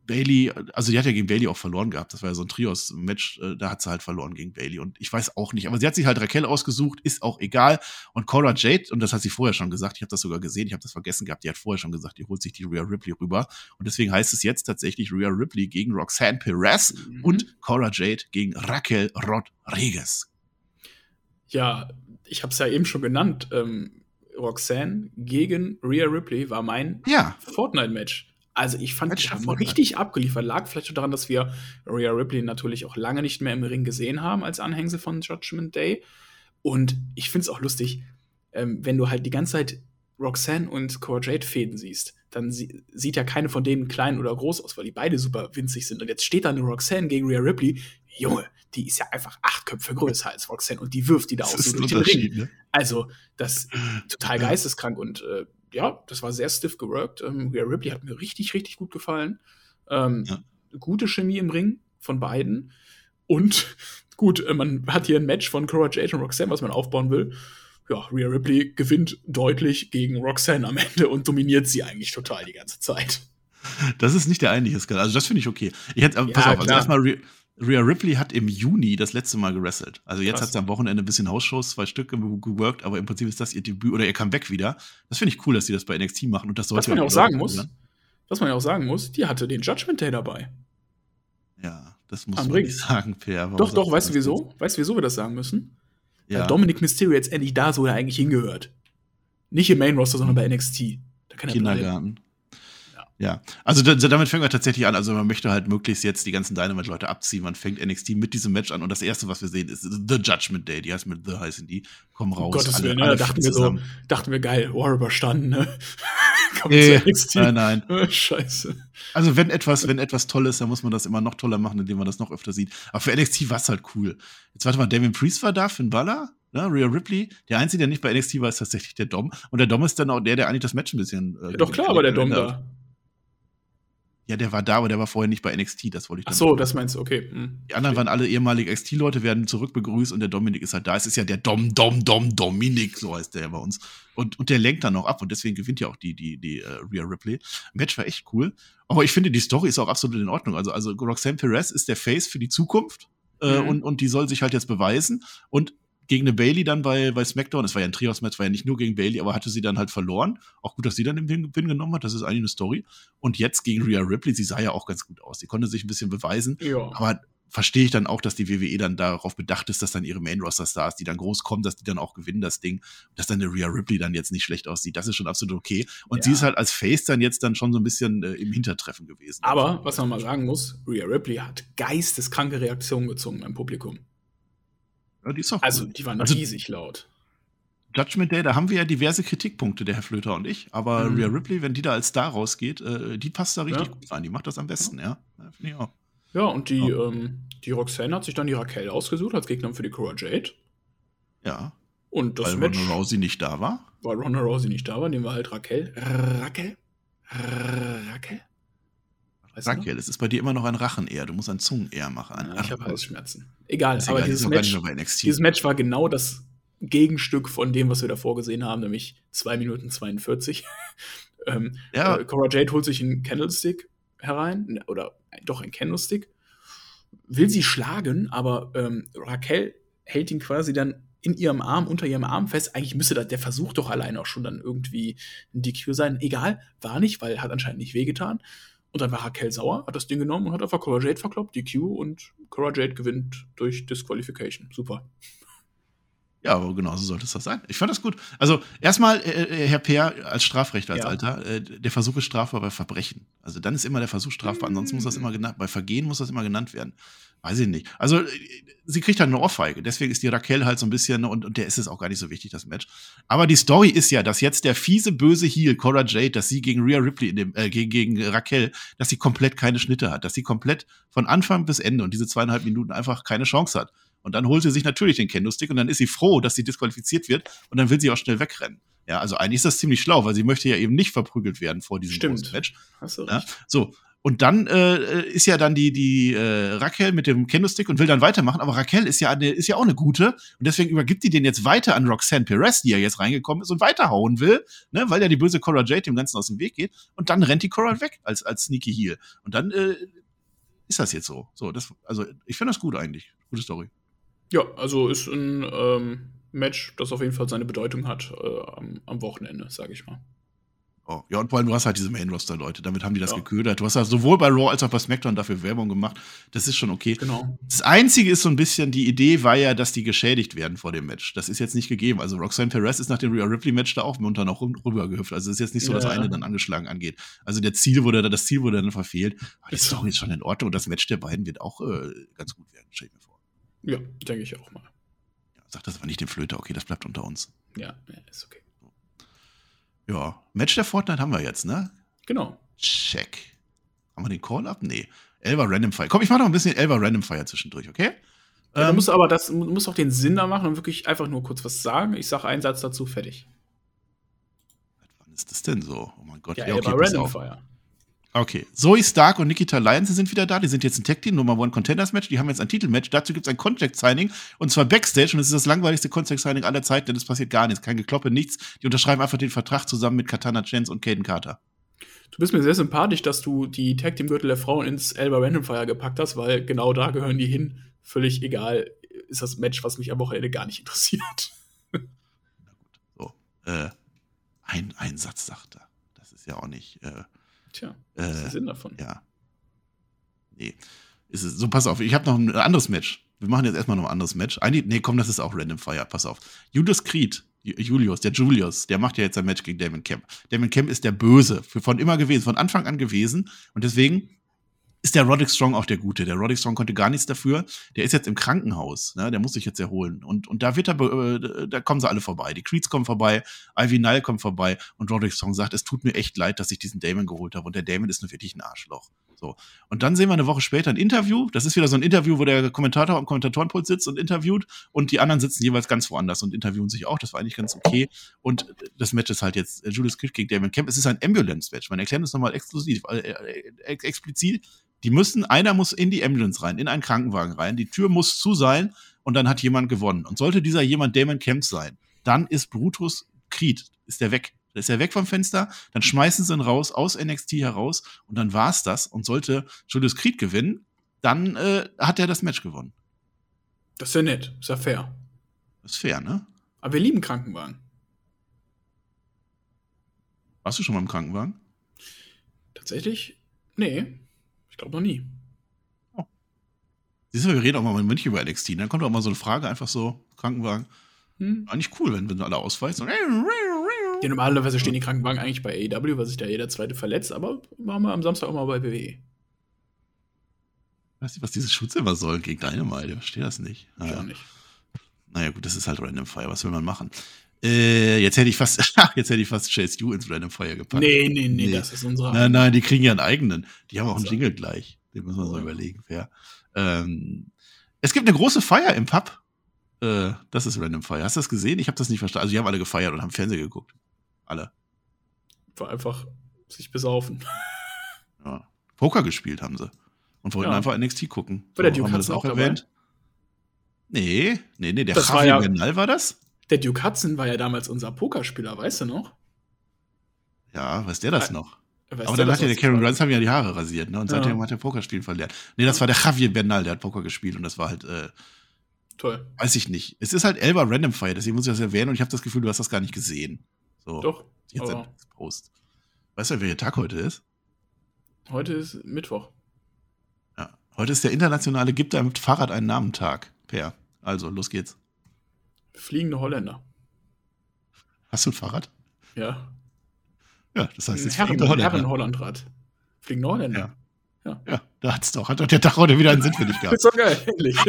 B: Bailey, also die hat ja gegen Bailey auch verloren gehabt. Das war ja so ein Trios-Match, äh, da hat sie halt verloren gegen Bailey. Und ich weiß auch nicht, aber sie hat sich halt Raquel ausgesucht, ist auch egal. Und Cora Jade, und das hat sie vorher schon gesagt, ich habe das sogar gesehen, ich habe das vergessen gehabt, die hat vorher schon gesagt, die holt sich die Rhea Ripley rüber. Und deswegen heißt es jetzt tatsächlich Rhea Ripley gegen Roxanne Perez mhm. und Cora Jade gegen Raquel Rodriguez.
C: Ja, ich habe es ja eben schon genannt. Ähm, Roxanne gegen Rhea Ripley war mein
B: ja.
C: Fortnite-Match. Also ich fand, die haben richtig abgeliefert. Lag vielleicht schon daran, dass wir Rhea Ripley natürlich auch lange nicht mehr im Ring gesehen haben als Anhängsel von Judgment Day. Und ich finde es auch lustig, ähm, wenn du halt die ganze Zeit Roxanne und Cora Jade Fäden siehst, dann sie sieht ja keine von denen klein oder groß aus, weil die beide super winzig sind. Und jetzt steht da eine Roxanne gegen Rhea Ripley. Junge, die ist ja einfach acht Köpfe größer als Roxanne und die wirft die da auch so durch den Ring. Ne? Also, das ist total geisteskrank und äh, ja, das war sehr stiff geworkt. Ähm, Rhea Ripley hat mir richtig, richtig gut gefallen. Ähm, ja. Gute Chemie im Ring von beiden. Und gut, äh, man hat hier ein Match von Cora Jade und Roxanne, was man aufbauen will. Ja, Rhea Ripley gewinnt deutlich gegen Roxanne am Ende und dominiert sie eigentlich total die ganze Zeit.
B: Das ist nicht der eigentliche Skandal. Also, das finde ich okay. Ich hätte, ja, pass auf, also erstmal Rhea Ripley hat im Juni das letzte Mal gewrestelt. Also jetzt Krass. hat sie am Wochenende ein bisschen Hausshows, zwei Stück geworkt, aber im Prinzip ist das ihr Debüt oder ihr Comeback wieder. Das finde ich cool, dass sie das bei NXT machen und das sollte
C: was man ja auch sagen muss. Werden. Was man ja auch sagen muss, die hatte den Judgment Day dabei.
B: Ja, das muss man nicht sagen, Per.
C: Doch, doch, weißt du wieso? Ist? Weißt du, wieso wir das sagen müssen? Ja. Weil Dominic Mysterio jetzt endlich da, wo er eigentlich hingehört. Nicht im Main Roster, sondern bei NXT.
B: Da kann er Kindergarten. Ja, also damit fängt man tatsächlich an. Also man möchte halt möglichst jetzt die ganzen Dynamite-Leute abziehen. Man fängt NXT mit diesem Match an und das erste, was wir sehen, ist The Judgment Day. Die heißt mit The heißen die, kommen raus.
C: Gottes alle, Willen, alle dachten wir so, dachten wir geil, War überstanden, ne?
B: Kommt nee, Nein, nein. Oh, scheiße. Also wenn etwas, wenn etwas toll ist, dann muss man das immer noch toller machen, indem man das noch öfter sieht. Aber für NXT war es halt cool. Jetzt warte mal, Damien Priest war da, Finn Balor, ne, Rhea Ripley. Der Einzige, der nicht bei NXT war, ist tatsächlich der Dom. Und der Dom ist dann auch der, der eigentlich das Match ein bisschen.
C: Äh, ja, doch klar, aber der Dom da.
B: Ja, der war da, aber der war vorher nicht bei NXT, das wollte ich
C: Ach so, das meinst du, okay.
B: Hm. Die anderen waren alle ehemalige NXT-Leute, werden zurückbegrüßt und der Dominik ist halt da. Es ist ja der Dom, Dom, Dom, Dominik, so heißt der bei uns. Und, und der lenkt dann noch ab und deswegen gewinnt ja auch die, die, die uh, Rhea Ripley. Match war echt cool. Aber ich finde, die Story ist auch absolut in Ordnung. Also, also Roxanne Perez ist der Face für die Zukunft. Äh, mhm. und, und die soll sich halt jetzt beweisen. Und gegen eine Bailey dann bei, bei SmackDown. Es war ja ein Trios-Match, war ja nicht nur gegen Bailey, aber hatte sie dann halt verloren. Auch gut, dass sie dann den Pin, genommen hat. Das ist eigentlich eine Story. Und jetzt gegen Rhea Ripley, sie sah ja auch ganz gut aus. Sie konnte sich ein bisschen beweisen. Ja. Aber verstehe ich dann auch, dass die WWE dann darauf bedacht ist, dass dann ihre Main-Roster-Stars, die dann groß kommen, dass die dann auch gewinnen, das Ding. Dass dann eine Rhea Ripley dann jetzt nicht schlecht aussieht. Das ist schon absolut okay. Und ja. sie ist halt als Face dann jetzt dann schon so ein bisschen äh, im Hintertreffen gewesen.
C: Aber, was man mal sagen muss, Rhea Ripley hat geisteskranke Reaktionen gezogen beim Publikum. Ja, die ist auch also, die waren also, riesig laut.
B: Judgment Day, da haben wir ja diverse Kritikpunkte, der Herr Flöter und ich. Aber mhm. Rhea Ripley, wenn die da als Star rausgeht, äh, die passt da richtig ja. gut rein. Die macht das am besten, ja. ja
C: Finde ich auch. Ja, und die, oh. ähm, die Roxanne hat sich dann die Raquel ausgesucht als Gegner für die Cora Jade.
B: Ja.
C: Und das
B: weil
C: Match.
B: Ronda Rousey nicht da war.
C: Weil Ronda Rousey nicht da war, nehmen wir halt Raquel. Raquel?
B: Raquel? Weißt Raquel, es ist bei dir immer noch ein Rachen eher. Du musst ein Zungen eher machen.
C: Ja, ich habe Halsschmerzen. Egal, aber egal, dieses, Match, dieses Match war genau das Gegenstück von dem, was wir davor gesehen haben, nämlich 2 Minuten 42. ähm, ja. Äh, Cora Jade holt sich einen Candlestick, herein, oder doch ein Candlestick, will sie schlagen, aber ähm, Raquel hält ihn quasi dann in ihrem Arm, unter ihrem Arm fest. Eigentlich müsste das, der Versuch doch allein auch schon dann irgendwie ein DQ sein. Egal, war nicht, weil hat anscheinend nicht wehgetan. Und dann war Raquel sauer, hat das Ding genommen und hat einfach Cora Jade verkloppt, DQ und Cora Jade gewinnt durch Disqualification. Super.
B: Ja, aber genau so sollte es das sein. Ich fand das gut. Also erstmal, äh, äh Herr Peer als Strafrechtsanwalter, ja. äh, der Versuch ist strafbar bei Verbrechen. Also dann ist immer der Versuch strafbar. Ansonsten muss das immer genannt, bei Vergehen muss das immer genannt werden. Weiß ich nicht. Also äh, sie kriegt halt eine Ohrfeige. Deswegen ist die Raquel halt so ein bisschen, und, und der ist es auch gar nicht so wichtig, das Match. Aber die Story ist ja, dass jetzt der fiese, böse Heel, Cora Jade, dass sie gegen Rhea Ripley in dem, äh, gegen, gegen Raquel, dass sie komplett keine Schnitte hat, dass sie komplett von Anfang bis Ende und diese zweieinhalb Minuten einfach keine Chance hat. Und dann holt sie sich natürlich den Kendo-Stick und dann ist sie froh, dass sie disqualifiziert wird und dann will sie auch schnell wegrennen. Ja, also eigentlich ist das ziemlich schlau, weil sie möchte ja eben nicht verprügelt werden vor diesem
C: Stimmt.
B: Match.
C: Hast du
B: ja, so. Und dann äh, ist ja dann die, die äh, Raquel mit dem Kendo-Stick und will dann weitermachen. Aber Raquel ist ja, eine, ist ja auch eine gute. Und deswegen übergibt die den jetzt weiter an Roxanne Perez, die ja jetzt reingekommen ist und weiterhauen will, ne, weil ja die böse Cora Jade dem Ganzen aus dem Weg geht. Und dann rennt die Cora weg als, als Sneaky Heel. Und dann äh, ist das jetzt so. So, das, also ich finde das gut eigentlich. Gute Story.
C: Ja, also ist ein ähm, Match, das auf jeden Fall seine Bedeutung hat äh, am, am, Wochenende, sage ich mal.
B: Oh, ja, und vor allem, du hast halt diese Main-Roster-Leute, damit haben die das ja. geködert. Du hast ja sowohl bei Raw als auch bei SmackDown dafür Werbung gemacht. Das ist schon okay.
C: Genau.
B: Das Einzige ist so ein bisschen, die Idee war ja, dass die geschädigt werden vor dem Match. Das ist jetzt nicht gegeben. Also Roxanne Perez ist nach dem Rhea Ripley-Match da auch munter noch rübergehüpft. Also es ist jetzt nicht so, dass ja. eine dann angeschlagen angeht. Also der Ziel wurde, das Ziel wurde dann verfehlt. Aber Story ist schon in Ordnung und das Match der beiden wird auch äh, ganz gut werden, stell ich mir vor.
C: Ja, denke ich auch mal.
B: Ja, sag das aber nicht dem Flöter, okay, das bleibt unter uns.
C: Ja, ist okay.
B: Ja, Match der Fortnite haben wir jetzt, ne?
C: Genau.
B: Check. Haben wir den Call-Up? Nee. Elva Random Fire. Komm, ich mach noch ein bisschen Elva Random Fire zwischendurch, okay?
C: Ja, ähm, du musst aber das, du musst auch den Sinn da machen und wirklich einfach nur kurz was sagen. Ich sag einen Satz dazu, fertig.
B: Wann ist das denn so? Oh mein Gott,
C: ja, ja okay, Elva Random Fire.
B: Okay, Zoe Stark und Nikita Lyons sind wieder da. Die sind jetzt ein Tag Team Nummer One Contenders Match. Die haben jetzt ein Titelmatch. Dazu gibt es ein Contract Signing und zwar Backstage. Und es ist das langweiligste Contract Signing aller Zeiten, denn es passiert gar nichts. Kein Gekloppe, nichts. Die unterschreiben einfach den Vertrag zusammen mit Katana Chance und Caden Carter.
C: Du bist mir sehr sympathisch, dass du die Tag Team Gürtel der Frauen ins Elba Random Fire gepackt hast, weil genau da gehören die hin. Völlig egal ist das Match, was mich am Wochenende gar nicht interessiert.
B: Na gut. So, äh, ein, ein Satz sagt er. Das ist ja auch nicht. Äh
C: Tja, was ist der Sinn davon?
B: Ja. Nee. Ist es, so, pass auf, ich habe noch ein anderes Match. Wir machen jetzt erstmal noch ein anderes Match. Eigentlich, nee, komm, das ist auch Random Fire, pass auf. Julius Creed, Julius, der Julius, der macht ja jetzt ein Match gegen Damon Kemp. Damon Kemp ist der Böse, von immer gewesen, von Anfang an gewesen. Und deswegen ist der Roddick Strong auch der Gute. Der Roddick Strong konnte gar nichts dafür. Der ist jetzt im Krankenhaus. Ne? Der muss sich jetzt erholen. Und, und da wird er, äh, da kommen sie alle vorbei. Die Creeds kommen vorbei, Ivy Nile kommt vorbei und Roddick Strong sagt, es tut mir echt leid, dass ich diesen Damon geholt habe. Und der Damon ist nur wirklich ein Arschloch. So. Und dann sehen wir eine Woche später ein Interview. Das ist wieder so ein Interview, wo der Kommentator am Kommentatorenpult sitzt und interviewt und die anderen sitzen jeweils ganz woanders und interviewen sich auch. Das war eigentlich ganz okay. Und das Match ist halt jetzt Julius Creed gegen Damon Kemp. Es ist ein Ambulance-Match. Man erklärt es nochmal exklusiv, äh, äh, explizit. Die müssen, einer muss in die Ambulance rein, in einen Krankenwagen rein, die Tür muss zu sein und dann hat jemand gewonnen. Und sollte dieser jemand Damon Kemp sein, dann ist Brutus Creed, ist der weg. Dann ist er weg vom Fenster, dann schmeißen sie ihn raus, aus NXT heraus und dann war's das. Und sollte Julius Creed gewinnen, dann äh, hat er das Match gewonnen.
C: Das ist ja nett, ist ja fair.
B: Das ist fair, ne?
C: Aber wir lieben Krankenwagen.
B: Warst du schon mal im Krankenwagen?
C: Tatsächlich? Nee. Ich glaube noch nie.
B: Oh. Siehst du, wir reden auch mal mit München über NXT. Dann kommt auch mal so eine Frage, einfach so, Krankenwagen. Hm. Eigentlich cool, wenn, wenn alle ausweisen.
C: Ja, normalerweise stehen die Krankenwagen eigentlich bei AEW, weil sich da jeder zweite verletzt, aber machen wir am Samstag auch mal bei WWE.
B: Ich weiß nicht, was diese Schutz immer soll gegen deine Meile. Ich verstehe das nicht.
C: Naja. Gar nicht.
B: Naja, gut, das ist halt Random Fire. Was will man machen? Äh, jetzt hätte ich fast, jetzt hätte ich fast Chase U ins Random Fire gepackt.
C: Nee, nee, nee, nee. das ist unsere.
B: Nein, nein, die kriegen ja einen eigenen. Die haben auch einen Jingle gleich. Den müssen wir so überlegen, wer. Ähm, es gibt eine große Feier im Pub. Äh, das ist Random Fire. Hast du das gesehen? Ich habe das nicht verstanden. Also, die haben alle gefeiert und haben Fernsehen geguckt. Alle.
C: War einfach sich besaufen.
B: Ja. Poker gespielt haben sie. Und wollten ja. einfach NXT gucken.
C: War der Duke haben wir das auch erwähnt?
B: Nee, nee, nee, der
C: das Javi war ja, Bernal war das? Der Duke Hudson war ja damals unser Pokerspieler, weißt du noch?
B: Ja, weiß der das
C: äh,
B: noch? Weißt aber dann hat ja der Karen Grants haben ja die Haare rasiert, ne? Und ja. seitdem hat er Pokerspielen verlernt. Nee, das war der Javier Bernal, der hat Poker gespielt und das war halt äh,
C: toll.
B: Weiß ich nicht. Es ist halt Elba Random Fire, deswegen muss ich das erwähnen und ich habe das Gefühl, du hast das gar nicht gesehen. So.
C: Doch.
B: Jetzt oh. Post. Weißt du, welcher Tag heute ist?
C: Heute ist Mittwoch.
B: Ja. Heute ist der internationale Gibt einem Fahrrad einen Namentag. Per. Also, los geht's.
C: Fliegende Holländer.
B: Hast du ein Fahrrad?
C: Ja.
B: Ja, das heißt,
C: jetzt Herren, Holländer. Herren Hollandrad. Fliegende Holländer.
B: Ja. Ja. ja, da hat's doch. Hat doch der Tag heute wieder einen Sinn für dich gehabt.
C: ist doch geil, endlich.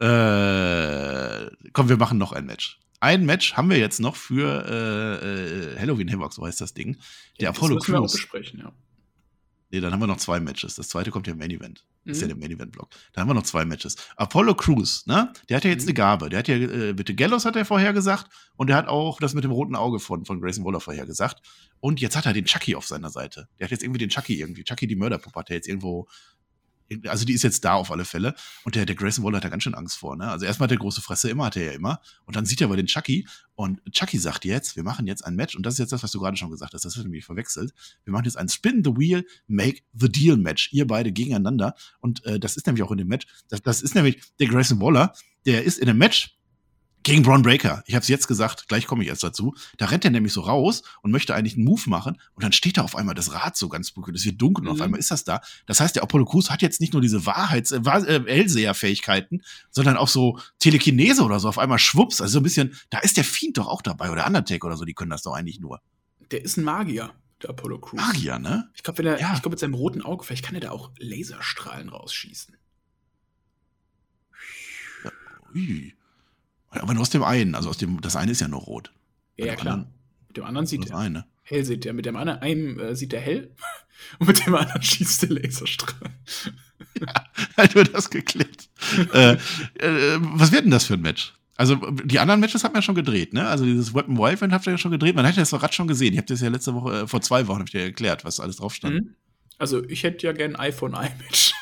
B: äh, komm, wir machen noch ein Match. Ein Match haben wir jetzt noch für äh, äh, Halloween Havoc, so heißt das Ding. Der ja, Apollo das
C: Crews. Wir auch besprechen, ja.
B: Nee, dann haben wir noch zwei Matches. Das zweite kommt ja im Main Event. Das ist ja mhm. der Main Event Block. Dann haben wir noch zwei Matches. Apollo Crews, ne? Der hat ja jetzt mhm. eine Gabe. Der hat ja äh, bitte Gallows hat er vorher gesagt und der hat auch das mit dem roten Auge von von Grayson Waller vorher gesagt. Und jetzt hat er den Chucky auf seiner Seite. Der hat jetzt irgendwie den Chucky irgendwie. Chucky die Mörderpuppe hat er jetzt irgendwo also die ist jetzt da auf alle Fälle. Und der, der Grayson Waller hat da ganz schön Angst vor. Ne? Also erstmal hat er große Fresse, immer hat er ja immer. Und dann sieht er aber den Chucky. Und Chucky sagt jetzt, wir machen jetzt ein Match. Und das ist jetzt das, was du gerade schon gesagt hast. Das wird nämlich verwechselt. Wir machen jetzt ein Spin the Wheel, Make the Deal Match. Ihr beide gegeneinander. Und äh, das ist nämlich auch in dem Match. Das, das ist nämlich der Grayson Waller. Der ist in einem Match gegen Braun Breaker. Ich habe es jetzt gesagt, gleich komme ich erst dazu. Da rennt er nämlich so raus und möchte eigentlich einen Move machen und dann steht da auf einmal das Rad so ganz dunkel. Es wird dunkel und auf mhm. einmal ist das da. Das heißt, der Apollo Crews hat jetzt nicht nur diese Wahrheits äh, äh, Hellseher-Fähigkeiten, sondern auch so Telekinese oder so. Auf einmal schwupps, also so ein bisschen. Da ist der Fiend doch auch dabei oder Undertaker oder so. Die können das doch eigentlich nur.
C: Der ist ein Magier. Der Apollo Crews.
B: Magier, ne?
C: Ich glaube, wenn er, ja. ich glaube, mit seinem roten Auge, vielleicht kann er da auch Laserstrahlen rausschießen.
B: Ja, ui. Aber nur aus dem einen. Also aus dem, das eine ist ja nur rot.
C: Ja, ja klar.
B: Anderen,
C: mit dem anderen sieht
B: er eine.
C: hell sieht er. Mit dem anderen einem, äh, sieht er hell und mit dem anderen schießt der Laserstrahl.
B: ja, halt wird das geklickt. äh, äh, was wird denn das für ein Match? Also die anderen Matches hat man ja schon gedreht, ne? Also dieses Weapon Wild habt ihr ja schon gedreht. Man hat ja das Rad schon gesehen. Ich habe das ja letzte Woche, äh, vor zwei Wochen, habe ich dir erklärt, was alles drauf stand. Mhm.
C: Also ich hätte ja gern ein iPhone-i-Match.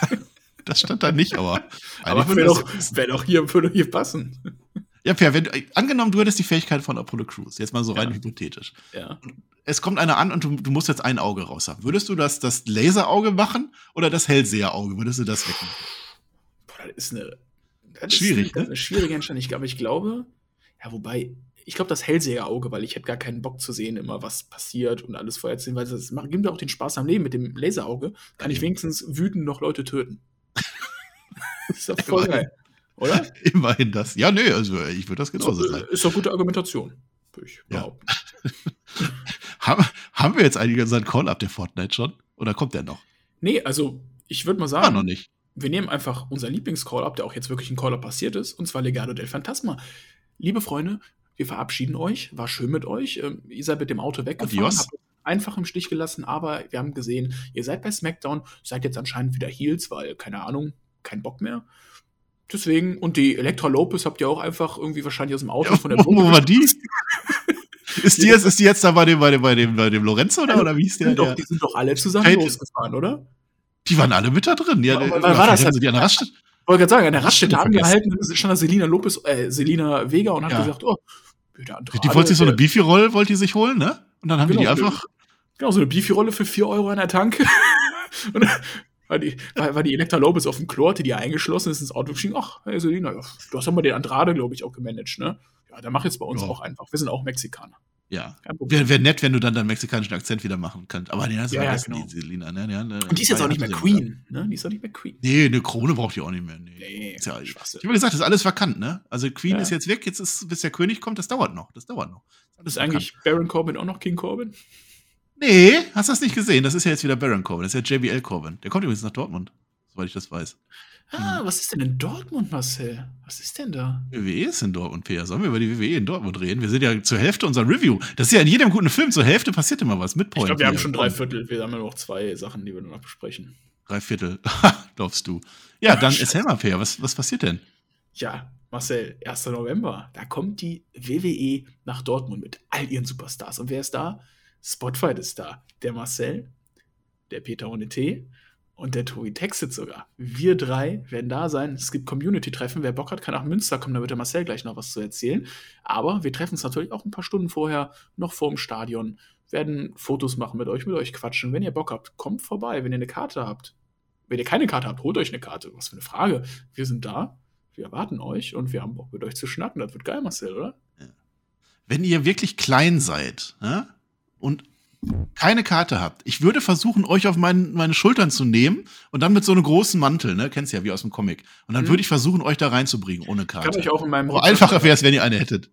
B: das stand da nicht, aber.
C: aber wäre doch, wär doch hier, würde hier passen.
B: Ja, Per, wenn, angenommen, du hättest die Fähigkeit von Apollo Crews, jetzt mal so rein ja. hypothetisch.
C: Ja.
B: Es kommt einer an und du, du, musst jetzt ein Auge raus haben. Würdest du das, das Laserauge machen oder das Hellseherauge? Würdest du das wecken?
C: Boah, das ist eine.
B: Das Schwierig,
C: ist eine, ne? eine schwierige Entscheidung. Ich glaube, ich glaube, ja, wobei, ich glaube, das Hellseherauge, weil ich hätte gar keinen Bock zu sehen, immer was passiert und alles vorher zu sehen, weil das macht, gibt mir auch den Spaß am Leben. Mit dem Laserauge kann ich wenigstens wütend noch Leute töten.
B: Das ist doch voll geil. Oder? Immerhin das. Ja, nee, also ich würde das genauso
C: so,
B: sagen.
C: Ist doch gute Argumentation, würde ich behaupten.
B: haben, haben wir jetzt eigentlich unseren Call-Up der Fortnite schon? Oder kommt der noch?
C: Nee, also ich würde mal sagen.
B: Ah, noch nicht.
C: Wir nehmen einfach unser Lieblings-Call-Up, der auch jetzt wirklich ein Call-Up passiert ist, und zwar Legado del Phantasma. Liebe Freunde, wir verabschieden euch. War schön mit euch. Ähm, ihr seid mit dem Auto weggefahren, Adios. habt einfach im Stich gelassen, aber wir haben gesehen, ihr seid bei SmackDown, seid jetzt anscheinend wieder Heels, weil, keine Ahnung, kein Bock mehr. Deswegen, und die Elektra Lopez habt ihr auch einfach irgendwie wahrscheinlich aus dem Auto ja, von der
B: Wo, wo war die? ist, die jetzt, ist die jetzt da bei dem, bei dem, bei dem, bei dem Lorenzo oder, oder wie ist der?
C: Doch, die sind doch alle zusammen hey, losgefahren, oder?
B: Die waren alle mit da drin. Ja,
C: wann war das? Die an der Raststätte? Ich wollte gerade sagen, an der Raststätte angehalten, stand da Selina Lopez, äh, Selina Vega und hat ja. gesagt, oh,
B: der Andrade, Die wollte sich so eine Beefy-Roll, wollte die sich holen, ne? Und dann haben genau, die einfach.
C: Genau, so eine Beefy-Rolle für 4 Euro an der Tanke. und weil die, weil, weil die Elektra Lopez auf dem Klo hatte, die eingeschlossen ist ins Auto gestiegen. Ach, hey Selina, ja, du hast ja mal den Andrade, glaube ich, auch gemanagt, ne? Ja, dann mach jetzt bei uns ja. auch einfach. Wir sind auch Mexikaner.
B: Ja. Wäre wär nett, wenn du dann deinen mexikanischen Akzent wieder machen könntest. Aber nee, das ja, ja, genau. die Selina, ne? Ja,
C: ne? Und die ist jetzt auch nicht mehr Queen, ne? Die ist auch nicht mehr Queen.
B: Nee, eine Krone braucht die auch nicht mehr. Nee. nee ja, ich habe gesagt, das ist alles verkannt, ne? Also Queen ja. ist jetzt weg, jetzt ist, bis der König kommt, das dauert noch. Das dauert noch.
C: Das ist, ist eigentlich Baron Corbin auch noch King Corbin?
B: Nee, hast du das nicht gesehen? Das ist ja jetzt wieder Baron Corbin, das ist ja JBL Corbin. Der kommt übrigens nach Dortmund soweit ich das weiß.
C: Ah, was ist denn in Dortmund, Marcel? Was ist denn da?
B: WWE ist in Dortmund, Peer. Sollen wir über die WWE in Dortmund reden? Wir sind ja zur Hälfte unser Review. Das ist ja in jedem guten Film, zur Hälfte passiert immer was mit
C: Point. Ich glaube, wir haben schon drei Viertel. Wir haben ja noch zwei Sachen, die wir noch besprechen.
B: Drei Viertel, glaubst du. Ja, dann erzähl mal, Peer, was, was passiert denn?
C: Ja, Marcel, 1. November, da kommt die WWE nach Dortmund mit all ihren Superstars. Und wer ist da? Spotfight ist da. Der Marcel, der Peter ohne T und der Tobi textet sogar. Wir drei werden da sein. Es gibt Community-Treffen. Wer Bock hat, kann nach Münster kommen. Da wird der Marcel gleich noch was zu erzählen. Aber wir treffen uns natürlich auch ein paar Stunden vorher, noch vor dem Stadion, werden Fotos machen mit euch, mit euch quatschen. Wenn ihr Bock habt, kommt vorbei. Wenn ihr eine Karte habt, wenn ihr keine Karte habt, holt euch eine Karte. Was für eine Frage. Wir sind da, wir erwarten euch und wir haben Bock mit euch zu schnacken. Das wird geil, Marcel, oder?
B: Wenn ihr wirklich klein seid ja, und keine Karte habt, ich würde versuchen, euch auf mein, meine Schultern zu nehmen und dann mit so einem großen Mantel, ne, kennst ja wie aus dem Comic. Und dann mhm. würde ich versuchen, euch da reinzubringen ohne Karte.
C: Kann ich auch in meinem
B: Rucksack. Einfacher wäre es, wenn ihr eine hättet.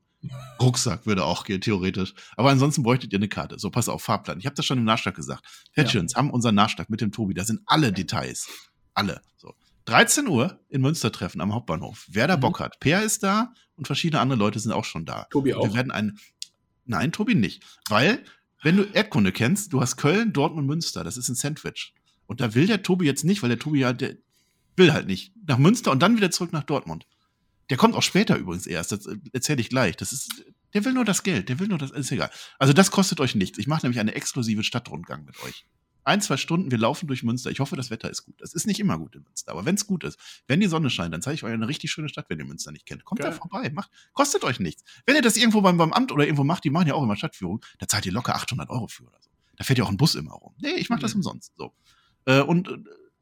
B: Rucksack würde auch gehen, theoretisch. Aber ansonsten bräuchtet ihr eine Karte. So, pass auf, Fahrplan. Ich habe das schon im Nachschlag gesagt. Patchins ja. haben unseren Nachschlag mit dem Tobi. Da sind alle Details. Alle. So. 13 Uhr in Münster treffen am Hauptbahnhof. Wer da mhm. Bock hat. Per ist da und verschiedene andere Leute sind auch schon da.
C: Tobi auch.
B: Wir werden einen. Nein, Tobi nicht. Weil wenn du Erdkunde kennst, du hast Köln, Dortmund, Münster, das ist ein Sandwich. Und da will der Tobi jetzt nicht, weil der Tobi ja, der will halt nicht. Nach Münster und dann wieder zurück nach Dortmund. Der kommt auch später übrigens erst, das erzähle ich gleich. Das ist, der will nur das Geld, der will nur das, ist egal. Also das kostet euch nichts. Ich mache nämlich eine exklusive Stadtrundgang mit euch ein, zwei Stunden, wir laufen durch Münster. Ich hoffe, das Wetter ist gut. Es ist nicht immer gut in Münster, aber wenn es gut ist, wenn die Sonne scheint, dann zeige ich euch eine richtig schöne Stadt, wenn ihr Münster nicht kennt. Kommt Geil. da vorbei, macht, kostet euch nichts. Wenn ihr das irgendwo beim, beim Amt oder irgendwo macht, die machen ja auch immer Stadtführung, da zahlt ihr locker 800 Euro für oder so. Da fährt ja auch ein Bus immer rum. Nee, ich mache das mhm. umsonst. So. Äh, und äh,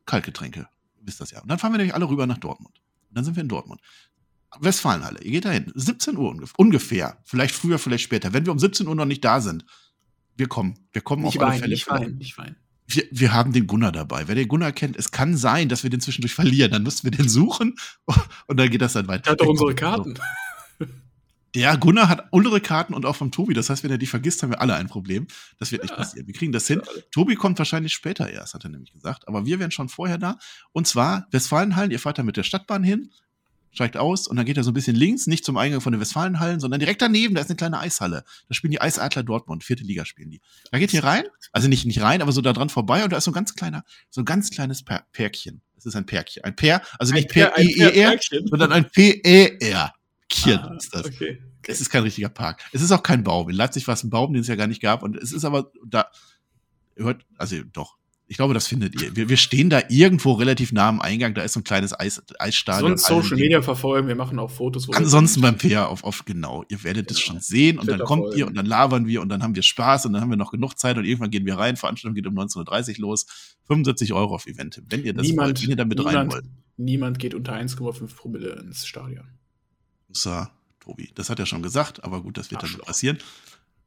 B: Kaltgetränke, wisst das ja. Und dann fahren wir nämlich alle rüber nach Dortmund. Und dann sind wir in Dortmund. Westfalenhalle, ihr geht dahin. 17 Uhr ungefähr. Vielleicht früher, vielleicht später. Wenn wir um 17 Uhr noch nicht da sind, wir kommen. Wir kommen
C: nicht
B: auf
C: alle Fälle. Nicht weinen, nicht weinen
B: wir, wir haben den Gunnar dabei. Wer den Gunnar kennt, es kann sein, dass wir den zwischendurch verlieren. Dann müssen wir den suchen und dann geht das dann weiter.
C: Der hat doch unsere Karten.
B: Der Gunnar hat unsere Karten und auch vom Tobi. Das heißt, wenn er die vergisst, haben wir alle ein Problem. Das wird nicht passieren. Wir kriegen das hin. Tobi kommt wahrscheinlich später erst, hat er nämlich gesagt. Aber wir wären schon vorher da. Und zwar Westfalenhallen. Ihr fahrt da mit der Stadtbahn hin steigt aus und dann geht er so ein bisschen links, nicht zum Eingang von den Westfalenhallen, sondern direkt daneben, da ist eine kleine Eishalle. Da spielen die Eisadler Dortmund, vierte Liga spielen die. Da geht ihr rein, also nicht, nicht rein, aber so da dran vorbei und da ist so ein ganz kleiner, so ein ganz kleines Pärkchen. Es ist ein Pärkchen. Ein Pär, also nicht P-E-E-R, sondern ein P-E-R. Kien ah, ist das. Okay, okay. Es ist kein richtiger Park. Es ist auch kein Baum. In Leipzig war es ein Baum, den es ja gar nicht gab. Und es ist aber da, hört, also doch, ich glaube, das findet ihr. Wir, wir stehen da irgendwo relativ nah am Eingang. Da ist so ein kleines Eis, Eisstadion.
C: Sonst Social Media verfolgen. Wir machen auch Fotos.
B: Ansonsten beim Fair auf, auf genau. Ihr werdet genau. das schon sehen und dann kommt folgen. ihr und dann labern wir und dann haben wir Spaß und dann haben wir noch genug Zeit und irgendwann gehen wir rein. Veranstaltung geht um 19.30 Uhr los. 75 Euro auf Event. Wenn ihr das
C: niemand,
B: wollt, wenn ihr da mit
C: niemand,
B: rein wollt.
C: Niemand geht unter 1,5 Promille ins Stadion.
B: So, Tobi. Das hat er schon gesagt, aber gut, das wird dann passieren.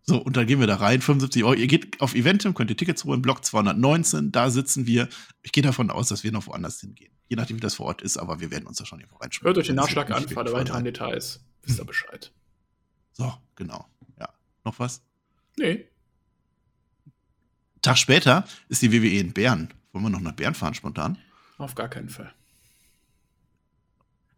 B: So, und dann gehen wir da rein, 75 Euro. Ihr geht auf Eventim, könnt ihr Tickets holen, Block 219, da sitzen wir. Ich gehe davon aus, dass wir noch woanders hingehen. Je nachdem, wie das vor Ort ist, aber wir werden uns da schon irgendwo
C: reinschmeißen. Hört euch den Nachschlag an, fahrt weiter an Details. Wisst ihr Bescheid.
B: So, genau. Ja. Noch was?
C: Nee.
B: Tag später ist die WWE in Bern. Wollen wir noch nach Bern fahren spontan?
C: Auf gar keinen Fall.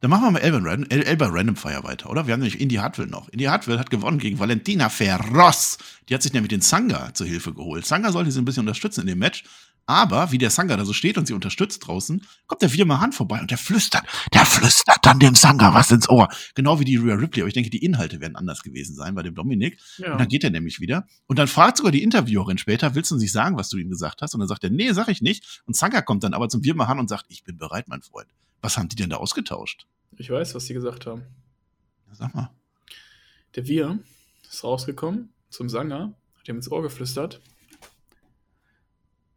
B: Dann machen wir mal Elba Random, Elba Random Fire weiter, oder? Wir haben nämlich Indy Hartwell noch. Indy Hartwell hat gewonnen gegen Valentina Ferros. Die hat sich nämlich den Sanga zur Hilfe geholt. Sanga sollte sie ein bisschen unterstützen in dem Match. Aber wie der Sanga da so steht und sie unterstützt draußen, kommt der Firma Hand vorbei und der flüstert, der flüstert dann dem Sanga was ins Ohr. Genau wie die Rhea Ripley. Aber ich denke, die Inhalte werden anders gewesen sein bei dem Dominik. Ja. Und dann geht er nämlich wieder. Und dann fragt sogar die Interviewerin später, willst du nicht sagen, was du ihm gesagt hast? Und dann sagt er, nee, sag ich nicht. Und Sanga kommt dann aber zum Firma Han und sagt, ich bin bereit, mein Freund. Was haben die denn da ausgetauscht?
C: Ich weiß, was sie gesagt haben.
B: Sag mal.
C: Der Wir ist rausgekommen zum Sanger, hat ihm ins Ohr geflüstert.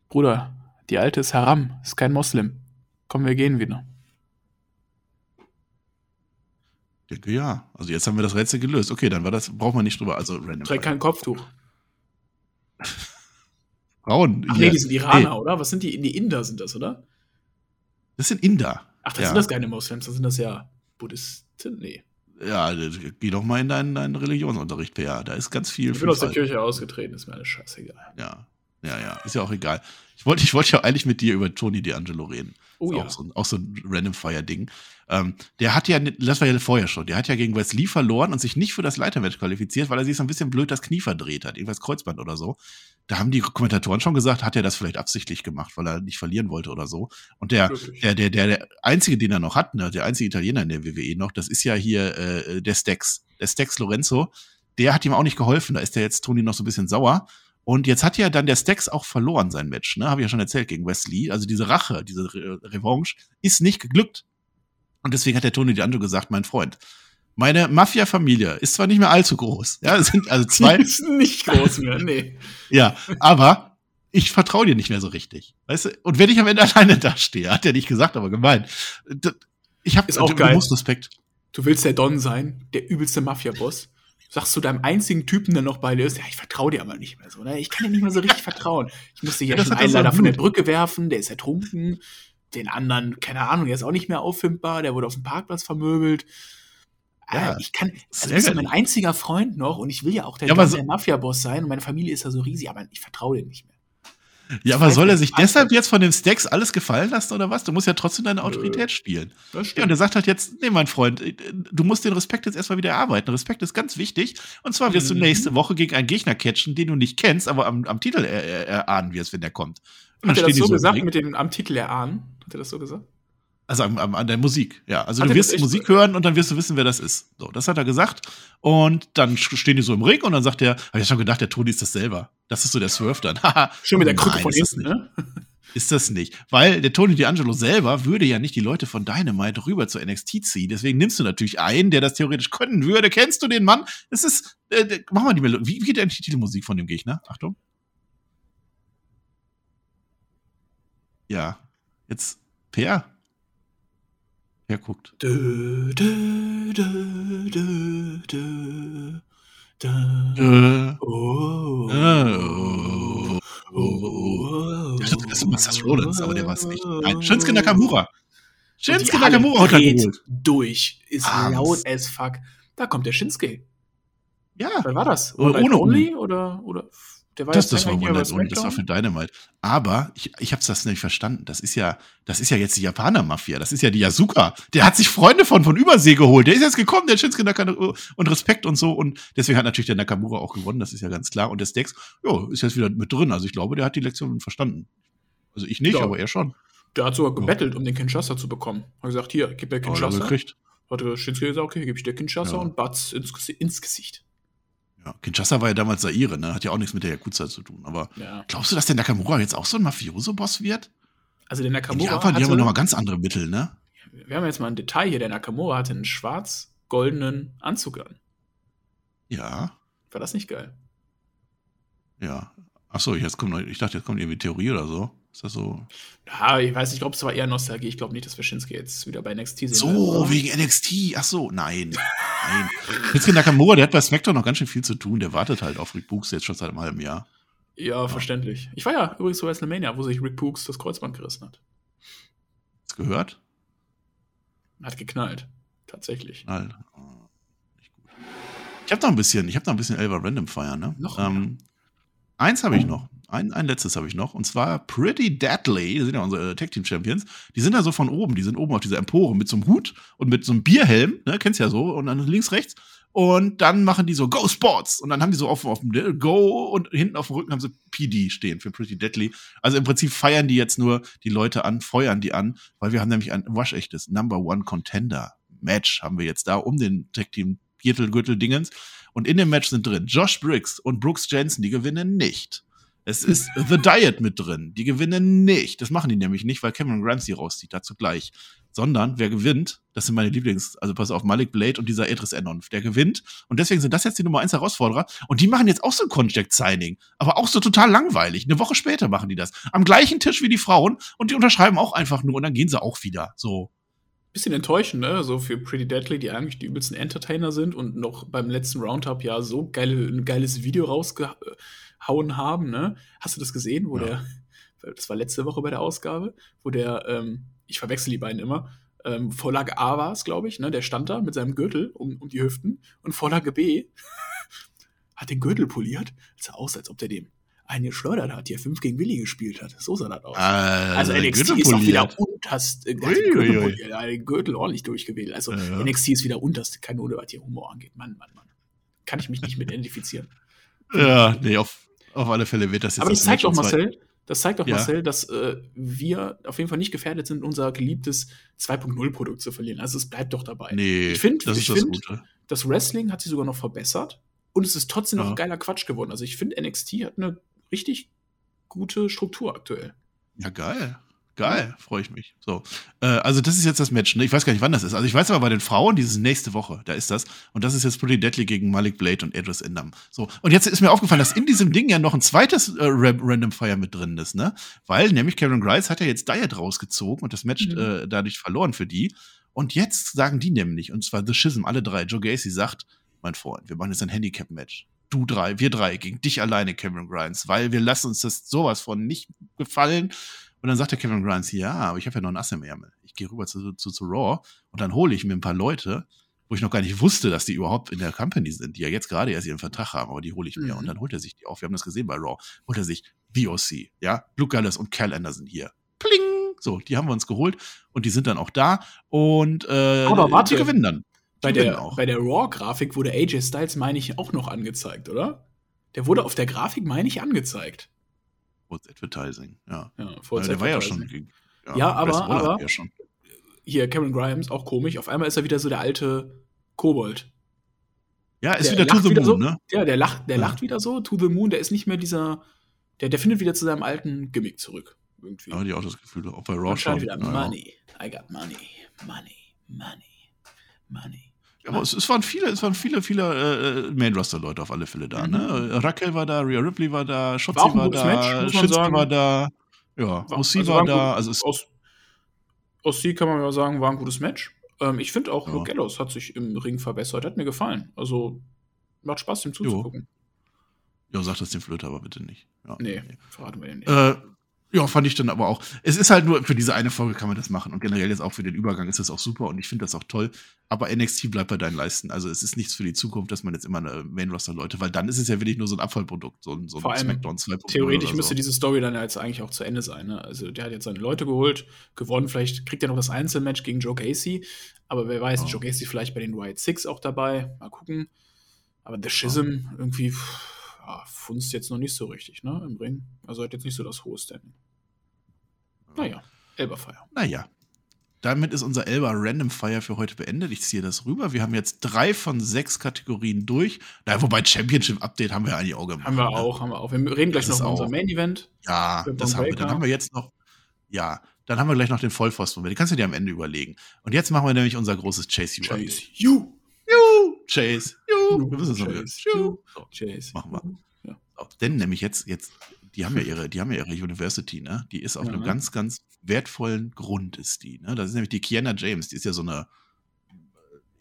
C: Bruder, die Alte ist Haram, ist kein Moslem. Komm, wir gehen wieder.
B: Ich denke ja. Also jetzt haben wir das Rätsel gelöst. Okay, dann war das, braucht man nicht drüber. Also
C: random. Trägt kein Kopftuch.
B: Frauen.
C: Ach nee, die sind Iraner, hey. oder? Was sind die? Die Inder sind das, oder?
B: Das sind Inder.
C: Ach, das ja. sind das keine Moslems, das sind das ja Buddhisten? Nee.
B: Ja, geh doch mal in deinen, deinen Religionsunterricht, Per. Da ist ganz viel.
C: Ich bin aus der Kirche ausgetreten, ist mir alles scheißegal.
B: Ja, ja, ja, ist ja auch egal. Ich wollte ich wollte ja eigentlich mit dir über Tony D'Angelo reden.
C: Oh ja.
B: Auch so, auch so ein Random Fire Ding. Ähm, der hat ja, das war ja vorher schon, der hat ja gegen Wesley verloren und sich nicht für das Leitermatch qualifiziert, weil er sich so ein bisschen blöd das Knie verdreht hat, irgendwas Kreuzband oder so. Da haben die Kommentatoren schon gesagt, hat er das vielleicht absichtlich gemacht, weil er nicht verlieren wollte oder so. Und der, der, der, der, der einzige, den er noch hat, ne, der einzige Italiener in der WWE noch, das ist ja hier äh, der Stex, der Stex Lorenzo. Der hat ihm auch nicht geholfen. Da ist der jetzt Tony noch so ein bisschen sauer. Und jetzt hat ja dann der Stax auch verloren sein Match, ne? Habe ich ja schon erzählt gegen Wesley. Also diese Rache, diese Re Revanche ist nicht geglückt. Und deswegen hat der Tony D'Angelo gesagt, mein Freund, Meine Mafia-Familie ist zwar nicht mehr allzu groß, ja, es sind also zwei. Die
C: ist nicht groß mehr, nee.
B: ja, aber ich vertraue dir nicht mehr so richtig. Weißt du? Und wenn ich am Ende alleine dastehe, hat er nicht gesagt, aber gemeint. Ich habe
C: auch geil.
B: Respekt.
C: Du willst der Don sein, der übelste Mafia-Boss. Sagst du deinem einzigen Typen, der noch bei dir ist, ja, ich vertraue dir aber nicht mehr so, ne? Ich kann dir nicht mehr so richtig vertrauen. Ich musste hier ja, schon einen leider von der Brücke werfen, der ist ertrunken. Den anderen, keine Ahnung, der ist auch nicht mehr auffindbar, der wurde auf dem Parkplatz vermöbelt. Ja, ich kann, also das ist mein einziger Freund noch und ich will ja auch der,
B: ja, so,
C: der Mafia-Boss sein und meine Familie ist ja so riesig, aber ich vertraue dem nicht mehr.
B: Ja, aber soll er sich deshalb jetzt von den Stacks alles gefallen lassen oder was? Du musst ja trotzdem deine Autorität spielen. Ja, und er sagt halt jetzt, nee, mein Freund, äh, du musst den Respekt jetzt erstmal wieder erarbeiten. Respekt ist ganz wichtig. Und zwar wirst mhm. du nächste Woche gegen einen Gegner catchen, den du nicht kennst, aber am, am Titel erahnen wirst, wenn der kommt.
C: Hat er das so gesagt mit dem am Titel erahnen? Hat er das so gesagt?
B: Also an, an, der Musik, ja. Also hat du wirst Musik hören und dann wirst du wissen, wer das ist. So, das hat er gesagt. Und dann stehen die so im Ring und dann sagt er, habe ich schon gedacht, der Toni ist das selber. Das ist so der Swerve dann.
C: Schon mit der Krücke Nein, von hinten, ne?
B: Ist das nicht. Weil der Tony D'Angelo selber würde ja nicht die Leute von Dynamite rüber zu NXT ziehen. Deswegen nimmst du natürlich einen, der das theoretisch können würde. Kennst du den Mann? Es ist, äh, mach mal die Melodie. Wie, wie geht denn die Titelmusik von dem Gegner? Achtung. Ja. Jetzt, Per? Herguckt. Dö, dö, dö, dö, dö. Oh. Oh. Oh. Ich dachte, das ist Master Rollins, aber der war es nicht. Nein, Shinsuke Nakamura.
C: Shinsuke Nakamura geholt. durch. Ist Abends. laut as fuck. Da kommt der Shinsuke.
B: Ja.
C: Wer war das?
B: Oder ohne Only?
C: Oder, oder
B: der war das, das war Wonder das war für Dynamite. Aber ich, ich habe das nicht verstanden. Das ist ja, das ist ja jetzt die Japaner-Mafia. Das ist ja die Yasuka. Der hat sich Freunde von von Übersee geholt. Der ist jetzt gekommen, der Shinsuke Nakamura und Respekt und so. Und deswegen hat natürlich der Nakamura auch gewonnen. Das ist ja ganz klar. Und der Dex, jo, ist jetzt wieder mit drin. Also ich glaube, der hat die Lektion verstanden. Also ich nicht, ja. aber er schon.
C: Der hat sogar gebettelt, um den Kinshasa zu bekommen. Hat gesagt, hier, gib mir Kinshasa.
B: Oh.
C: Hat Shinsuke gesagt, okay, gebe ich dir Kinshasa ja. und Batz ins, ins Gesicht.
B: Ja, Kinshasa war ja damals Saire, ne? Hat ja auch nichts mit der Yakuza zu tun. Aber ja. glaubst du, dass der Nakamura jetzt auch so ein Mafioso-Boss wird?
C: Also der Nakamura. In
B: Japan, die haben ja nochmal ganz andere Mittel, ne?
C: Wir haben jetzt mal ein Detail hier. Der Nakamura hatte einen schwarz-goldenen Anzug an.
B: Ja.
C: War das nicht geil?
B: Ja. Achso, jetzt kommt, ich dachte, jetzt kommt irgendwie Theorie oder so. Ist das so?
C: Ja, ich weiß, ich glaube, es war eher Nostalgie. Ich glaube nicht, dass wir Shinsuke jetzt wieder bei NXT sehen.
B: So, werden. wegen NXT. Ach so, nein. nein. Shinsuke Nakamura, der hat bei SmackDown noch ganz schön viel zu tun. Der wartet halt auf Rick Books jetzt schon seit einem halben Jahr.
C: Ja, ja. verständlich. Ich war ja übrigens bei WrestleMania, wo sich Rick Books das Kreuzband gerissen hat.
B: Hast gehört?
C: Hat geknallt. Tatsächlich.
B: Knallt. Oh, ich habe noch ein bisschen, ich habe noch ein bisschen Elva Random Fire, ne?
C: Noch ähm,
B: eins habe ich noch ein, ein letztes habe ich noch. Und zwar Pretty Deadly, die sind ja unsere Tag Team Champions. Die sind da so von oben, die sind oben auf dieser Empore mit so einem Hut und mit so einem Bierhelm, ne, kennst ja so, und dann links, rechts. Und dann machen die so Go Sports. Und dann haben die so auf, auf dem Go und hinten auf dem Rücken haben sie PD stehen für Pretty Deadly. Also im Prinzip feiern die jetzt nur die Leute an, feuern die an, weil wir haben nämlich ein waschechtes Number One Contender Match haben wir jetzt da um den Tag Team Gürtel Dingens. Und in dem Match sind drin Josh Briggs und Brooks Jensen, die gewinnen nicht. Es ist The Diet mit drin. Die gewinnen nicht. Das machen die nämlich nicht, weil Cameron Grimes die rauszieht. Dazu gleich. Sondern wer gewinnt, das sind meine Lieblings, also pass auf, Malik Blade und dieser Edris Enonf, der gewinnt. Und deswegen sind das jetzt die Nummer 1 Herausforderer. Und die machen jetzt auch so ein Contract-Signing. Aber auch so total langweilig. Eine Woche später machen die das. Am gleichen Tisch wie die Frauen. Und die unterschreiben auch einfach nur. Und dann gehen sie auch wieder. So
C: bisschen enttäuschend, ne? So für Pretty Deadly, die eigentlich die übelsten Entertainer sind und noch beim letzten Roundup ja so geile, ein geiles Video rausge hauen haben. Ne? Hast du das gesehen, wo ja. der, das war letzte Woche bei der Ausgabe, wo der, ähm, ich verwechsel die beiden immer, ähm, Vorlage A war es, glaube ich, ne? der stand da mit seinem Gürtel um, um die Hüften und Vorlage B hat den Gürtel poliert. Es sah aus, als ob der dem einen geschleudert hat, der fünf gegen Willi gespielt hat. So sah das aus.
B: Also,
C: also NXT ist auch wieder unterst, äh, Gürtel, den Gürtel ordentlich durchgewählt. Also ja, ja. NXT ist wieder unterste Kanone, was hier Humor angeht. Mann, Mann, Mann. Kann ich mich nicht mit identifizieren.
B: Ja, nee, auf, auf alle Fälle wird das jetzt.
C: Aber das zeigt doch, Marcel, das zeigt doch, ja. Marcel, dass äh, wir auf jeden Fall nicht gefährdet sind, unser geliebtes 2.0-Produkt zu verlieren. Also es bleibt doch dabei.
B: Nee,
C: ich finde, das, ich das, find, das Wrestling hat sich sogar noch verbessert und es ist trotzdem ja. noch geiler Quatsch geworden. Also ich finde, NXT hat eine richtig gute Struktur aktuell.
B: Ja, geil. Geil, freue ich mich. So, äh, also das ist jetzt das Match. Ne? Ich weiß gar nicht, wann das ist. Also ich weiß aber bei den Frauen, dieses nächste Woche, da ist das. Und das ist jetzt Pretty Deadly gegen Malik Blade und Edris Endam. So, und jetzt ist mir aufgefallen, dass in diesem Ding ja noch ein zweites äh, Random Fire mit drin ist, ne? Weil nämlich Karen Grice hat ja jetzt Diet rausgezogen und das Match mhm. äh, dadurch verloren für die. Und jetzt sagen die nämlich, und zwar The Schism, alle drei, Joe Gacy sagt, mein Freund, wir machen jetzt ein Handicap-Match du drei, wir drei, gegen dich alleine, Cameron Grimes, weil wir lassen uns das sowas von nicht gefallen. Und dann sagt der Kevin Grimes, ja, aber ich habe ja noch ein Ass im Ärmel. Ich gehe rüber zu, zu, zu Raw und dann hole ich mir ein paar Leute, wo ich noch gar nicht wusste, dass die überhaupt in der Company sind, die ja jetzt gerade erst ihren Vertrag haben, aber die hole ich mir. Mhm. Und dann holt er sich die auf. Wir haben das gesehen bei Raw. Holt er sich VOC, ja, Luke Gallows und Cal Anderson hier. Pling! So, die haben wir uns geholt und die sind dann auch da und äh,
C: aber warte,
B: die gewinnen dann.
C: bei der, bei der Raw-Grafik wurde AJ Styles, meine ich, auch noch angezeigt, oder? Der wurde auf der Grafik, meine ich, angezeigt.
B: Force Advertising, ja.
C: Ja,
B: ja, der war ja schon.
C: Ja, ja aber, aber ja hier Cameron Grimes, auch komisch. Auf einmal ist er wieder so der alte Kobold.
B: Ja, ist der wieder To the Moon,
C: so,
B: ne?
C: Ja, der lacht, der ja. lacht wieder so. To the Moon, der ist nicht mehr dieser. Der, der findet wieder zu seinem alten Gimmick zurück. Irgendwie.
B: Ja, die auch das Gefühl, auch bei Raw schon.
C: wieder Money. I got money. Money. Money. Money.
B: Aber es, es, waren viele, es waren viele, viele äh, Main-Roster-Leute auf alle Fälle da. Mhm. Ne? Raquel war da, Rhea Ripley war da, Shotzi war, war da, Shinsuke war da, ja, Ossi also war, da. Also es
C: aus, Ossi kann man ja sagen, war ein gutes Match. Ähm, ich finde auch, ja. Luke Gallows hat sich im Ring verbessert, hat mir gefallen. Also macht Spaß, dem zuzugucken.
B: Jo. Ja, sag das dem Flöter aber bitte nicht. Ja.
C: Nee, verraten wir den nicht.
B: Äh, ja, fand ich dann aber auch. Es ist halt nur, für diese eine Folge kann man das machen. Und generell jetzt auch für den Übergang ist das auch super und ich finde das auch toll. Aber NXT bleibt bei deinen Leisten. Also es ist nichts für die Zukunft, dass man jetzt immer eine Main-Roster-Leute, weil dann ist es ja wirklich nur so ein Abfallprodukt, so ein, so
C: ein Smackdown 2. Theoretisch so. müsste diese Story dann jetzt eigentlich auch zu Ende sein. Ne? Also der hat jetzt seine Leute geholt, gewonnen. Vielleicht kriegt er noch das Einzelmatch gegen Joe Gacy. Aber wer weiß, oh. Joe Gacy vielleicht bei den White Six auch dabei. Mal gucken. Aber The Schism oh. irgendwie ja, funzt jetzt noch nicht so richtig, ne? Im Ring. Also hat jetzt nicht so das hohe Standing. Naja, Elberfire.
B: Naja. Damit ist unser Elber Random Fire für heute beendet. Ich ziehe das rüber. Wir haben jetzt drei von sechs Kategorien durch. Na, wobei Championship Update haben wir eigentlich auch gemacht.
C: Haben wir ne? auch, haben wir auch. Wir reden gleich das noch über unser Main Event.
B: Ja, das haben wir. Dann haben wir jetzt noch, ja, dann haben wir gleich noch den Vollpfosten. Den kannst du dir am Ende überlegen. Und jetzt machen wir nämlich unser großes Chase
C: You. Chase You.
B: You. Chase. Wir müssen es noch Chase Chase. Machen wir. Ja. Denn nämlich jetzt, jetzt die haben ja ihre, die haben ja ihre University, ne? Die ist auf ja. einem ganz, ganz wertvollen Grund, ist die. Ne? Das ist nämlich die Kiana James, die ist ja so eine äh,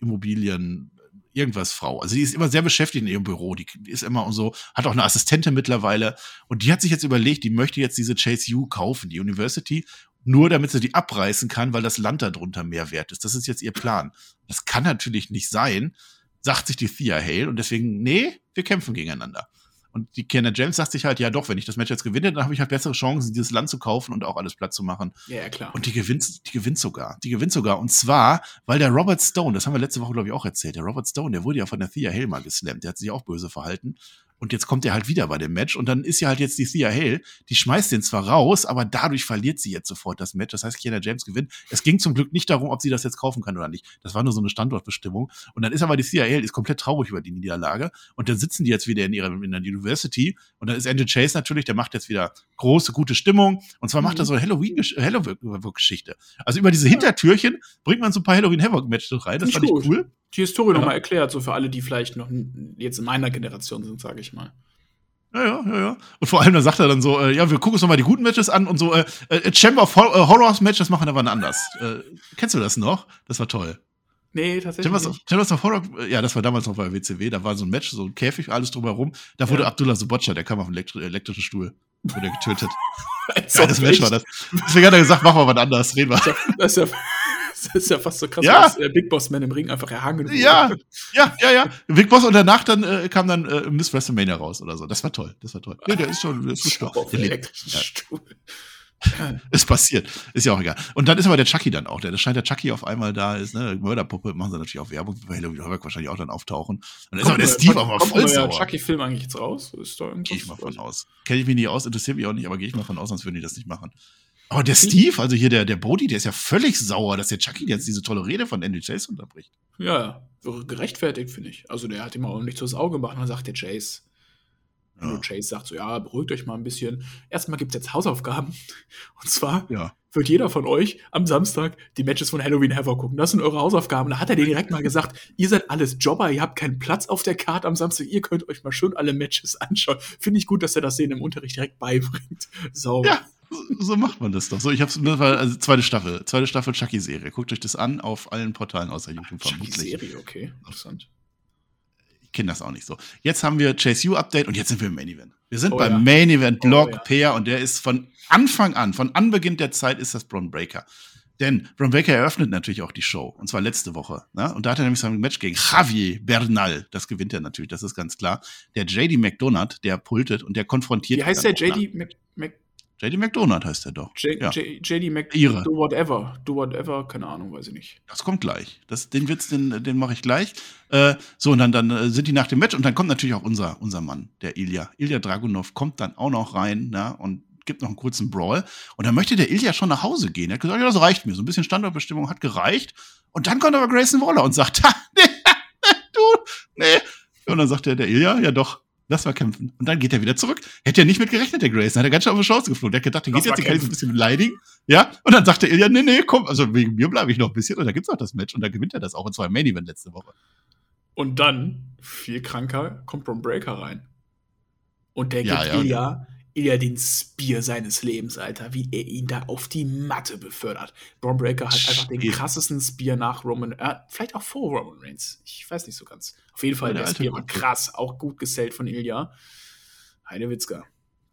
B: Immobilien, irgendwas Frau. Also die ist immer sehr beschäftigt in ihrem Büro. Die, die ist immer und so, hat auch eine Assistentin mittlerweile. Und die hat sich jetzt überlegt, die möchte jetzt diese Chase U kaufen, die University, nur damit sie die abreißen kann, weil das Land darunter mehr wert ist. Das ist jetzt ihr Plan. Das kann natürlich nicht sein, sagt sich die Thea Hale. Und deswegen, nee, wir kämpfen gegeneinander. Und die Kiana James sagt sich halt, ja doch, wenn ich das Match jetzt gewinne, dann habe ich halt bessere Chancen, dieses Land zu kaufen und auch alles platt zu machen.
C: Ja, ja, klar.
B: Und die gewinnt, die gewinnt sogar. Die gewinnt sogar. Und zwar, weil der Robert Stone, das haben wir letzte Woche, glaube ich, auch erzählt, der Robert Stone, der wurde ja von der Thea Helmer geslammt. Der hat sich auch böse verhalten. Und jetzt kommt er halt wieder bei dem Match und dann ist ja halt jetzt die Thea Hale, die schmeißt den zwar raus, aber dadurch verliert sie jetzt sofort das Match. Das heißt, Kiana James gewinnt. Es ging zum Glück nicht darum, ob sie das jetzt kaufen kann oder nicht. Das war nur so eine Standortbestimmung. Und dann ist aber die Thea Hale, ist komplett traurig über die Niederlage. Und dann sitzen die jetzt wieder in ihrer in der University. Und dann ist Andrew Chase natürlich, der macht jetzt wieder große, gute Stimmung. Und zwar mhm. macht er so eine Halloween-Geschichte. Also über diese Hintertürchen bringt man so ein paar Halloween-Havoc-Matches rein. Das fand ich cool
C: die Historie ja. nochmal erklärt, so für alle, die vielleicht noch jetzt in meiner Generation sind, sage ich mal.
B: Ja, ja, ja, ja. Und vor allem, da sagt er dann so, äh, ja, wir gucken uns nochmal die guten Matches an und so, äh, äh, Chamber of Hor äh, Horrors Match, das machen wir aber anders. Äh, kennst du das noch? Das war toll.
C: Nee, tatsächlich. Chambers,
B: nicht. Chambers of Horror, äh, ja, das war damals noch bei WCW, da war so ein Match, so ein Käfig, alles drumherum. Da wurde ja. Abdullah Subocha, der kam auf einen elektri elektrischen Stuhl, wurde getötet. das Match war das. Deswegen hat er gesagt, machen wir was anders, reden wir.
C: Das ist ja, Das ist ja fast so krass,
B: ja.
C: als der Big Boss Man im Ring einfach erhangen
B: wurde. Ja, ja, ja, ja. Big Boss und danach dann äh, kam dann äh, Miss WrestleMania raus oder so. Das war toll, das war toll. Nee, der ist schon, der ist schon auf der elektrischen ja. Stuhl. ist passiert. Ist ja auch egal. Und dann ist aber der Chucky dann auch. Der, das scheint der Chucky auf einmal da ist, ne? Mörderpuppe machen sie natürlich auch Werbung für Halloween Horror wahrscheinlich auch dann auftauchen. Und dann ist aber der Steve auch mal voll
C: sauer. der Chucky-Film eigentlich jetzt raus? Ist
B: da Gehe ich mal von aus. Kenne ich mich nicht aus, interessiert mich auch nicht, aber gehe ich mal von aus, sonst würden die das nicht machen. Aber der Steve, also hier der, der Bodhi, der ist ja völlig sauer, dass der Chucky jetzt diese tolle Rede von Andy Chase unterbricht.
C: Ja, gerechtfertigt, finde ich. Also der hat ihm auch nicht so das Auge gemacht und dann sagt der Chase, ja. Chase sagt so, ja, beruhigt euch mal ein bisschen. Erstmal gibt es jetzt Hausaufgaben. Und zwar ja. wird jeder von euch am Samstag die Matches von Halloween Havoc gucken. Das sind eure Hausaufgaben. Da hat er denen direkt mal gesagt, ihr seid alles Jobber, ihr habt keinen Platz auf der Karte am Samstag, ihr könnt euch mal schön alle Matches anschauen. Finde ich gut, dass er das denen im Unterricht direkt beibringt. Sauber. Ja.
B: So macht man das doch. So, ich habe also zweite Staffel, zweite Staffel Chucky-Serie. Guckt euch das an auf allen Portalen außer YouTube
C: vermutlich. Chucky-Serie, okay, interessant
B: kenne das auch nicht so. Jetzt haben wir Chase U Update und jetzt sind wir im Main Event. Wir sind oh, beim ja. Main Event Block oh, ja. Pair und der ist von Anfang an, von Anbeginn der Zeit ist das Braun Breaker. Denn Braun Breaker eröffnet natürlich auch die Show. Und zwar letzte Woche. Ne? Und da hat er nämlich sein Match gegen Javier Bernal. Das gewinnt er natürlich, das ist ganz klar. Der JD McDonald, der pultet und der konfrontiert.
C: Wie heißt der JD McDonald?
B: JD McDonald heißt der doch.
C: J ja. JD McDonald. Do whatever. Do whatever, keine Ahnung, weiß ich nicht.
B: Das kommt gleich. Das, den Witz, den, den mache ich gleich. Äh, so, und dann, dann äh, sind die nach dem Match und dann kommt natürlich auch unser, unser Mann, der Ilya. Ilya Dragunov kommt dann auch noch rein, na, und gibt noch einen kurzen Brawl. Und dann möchte der Ilya schon nach Hause gehen. Er hat gesagt, ja, das reicht mir. So ein bisschen Standortbestimmung hat gereicht. Und dann kommt aber Grayson Waller und sagt, nee, du, nee. Und dann sagt der, der Ilya, ja doch, Lass mal kämpfen. Und dann geht er wieder zurück. Hätte ja nicht mit gerechnet, der Grayson. Hat er ganz schön auf die Chance geflogen. Der hat gedacht, der geht jetzt, den kann ich so ein bisschen beleidigen. Ja. Und dann sagt er, ja, nee, nee, komm, also wegen mir bleibe ich noch ein bisschen. Und dann gibt's auch das Match. Und dann gewinnt er das auch. Und zwar im Main Event letzte Woche.
C: Und dann, viel kranker, kommt Ron Breaker rein. Und der ja, gibt ja, Ilya eher den Spear seines Lebens, Alter, wie er ihn da auf die Matte befördert. Braun Breaker hat einfach den krassesten Spear nach Roman, äh, vielleicht auch vor Roman Reigns. Ich weiß nicht so ganz. Auf jeden Fall, ja, der, der Spear war krass, auch gut gesellt von Ilya. Heidewitzka.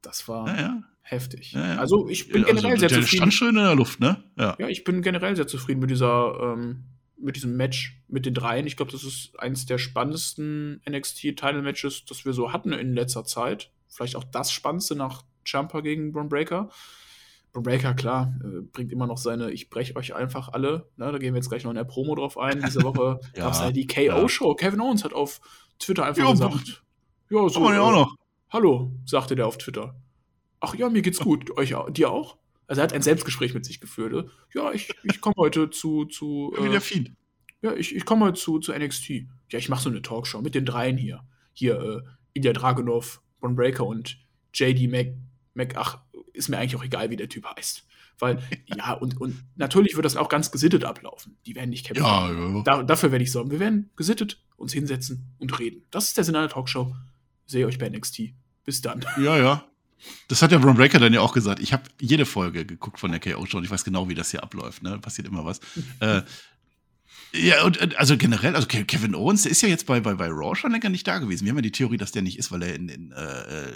C: Das war ja, ja. heftig. Also ich bin generell also, sehr der zufrieden.
B: stand schön in der Luft, ne?
C: Ja. ja, ich bin generell sehr zufrieden mit dieser, ähm, mit diesem Match mit den dreien. Ich glaube, das ist eines der spannendsten NXT-Title-Matches, das wir so hatten in letzter Zeit vielleicht auch das Spannendste nach Jumper gegen Braun Breaker. Braun Breaker, klar, äh, bringt immer noch seine Ich breche euch einfach alle. Ne, da gehen wir jetzt gleich noch in der Promo drauf ein. Diese Woche ja, gab es halt die KO-Show. Ja. Kevin Owens hat auf Twitter einfach jo, gesagt: Ja, so.
B: Ja auch noch. Äh,
C: Hallo, sagte der auf Twitter. Ach ja, mir geht's gut. Euch dir auch? Also er hat ein Selbstgespräch mit sich geführt. Ja, ich, ich komme heute zu. zu
B: äh, Wieder viel.
C: Ja, ich, ich komme heute zu, zu NXT. Ja, ich mache so eine Talkshow mit den dreien hier. Hier, äh, Ilya Dragunov, Ron Breaker und JD Mac, Mac, ach, ist mir eigentlich auch egal, wie der Typ heißt. Weil, ja, und, und natürlich wird das auch ganz gesittet ablaufen. Die werden nicht kämpfen. Ja, ja. Da, dafür werde ich sorgen. Wir werden gesittet uns hinsetzen und reden. Das ist der Sinn einer Talkshow. Sehe euch bei NXT. Bis dann.
B: Ja, ja. Das hat ja Braun Breaker dann ja auch gesagt. Ich habe jede Folge geguckt von der KO-Show und ich weiß genau, wie das hier abläuft. Ne? Passiert immer was. äh, ja, und also generell, also Kevin Owens, der ist ja jetzt bei, bei, bei Raw schon länger nicht da gewesen. Wir haben ja die Theorie, dass der nicht ist, weil er in, in äh,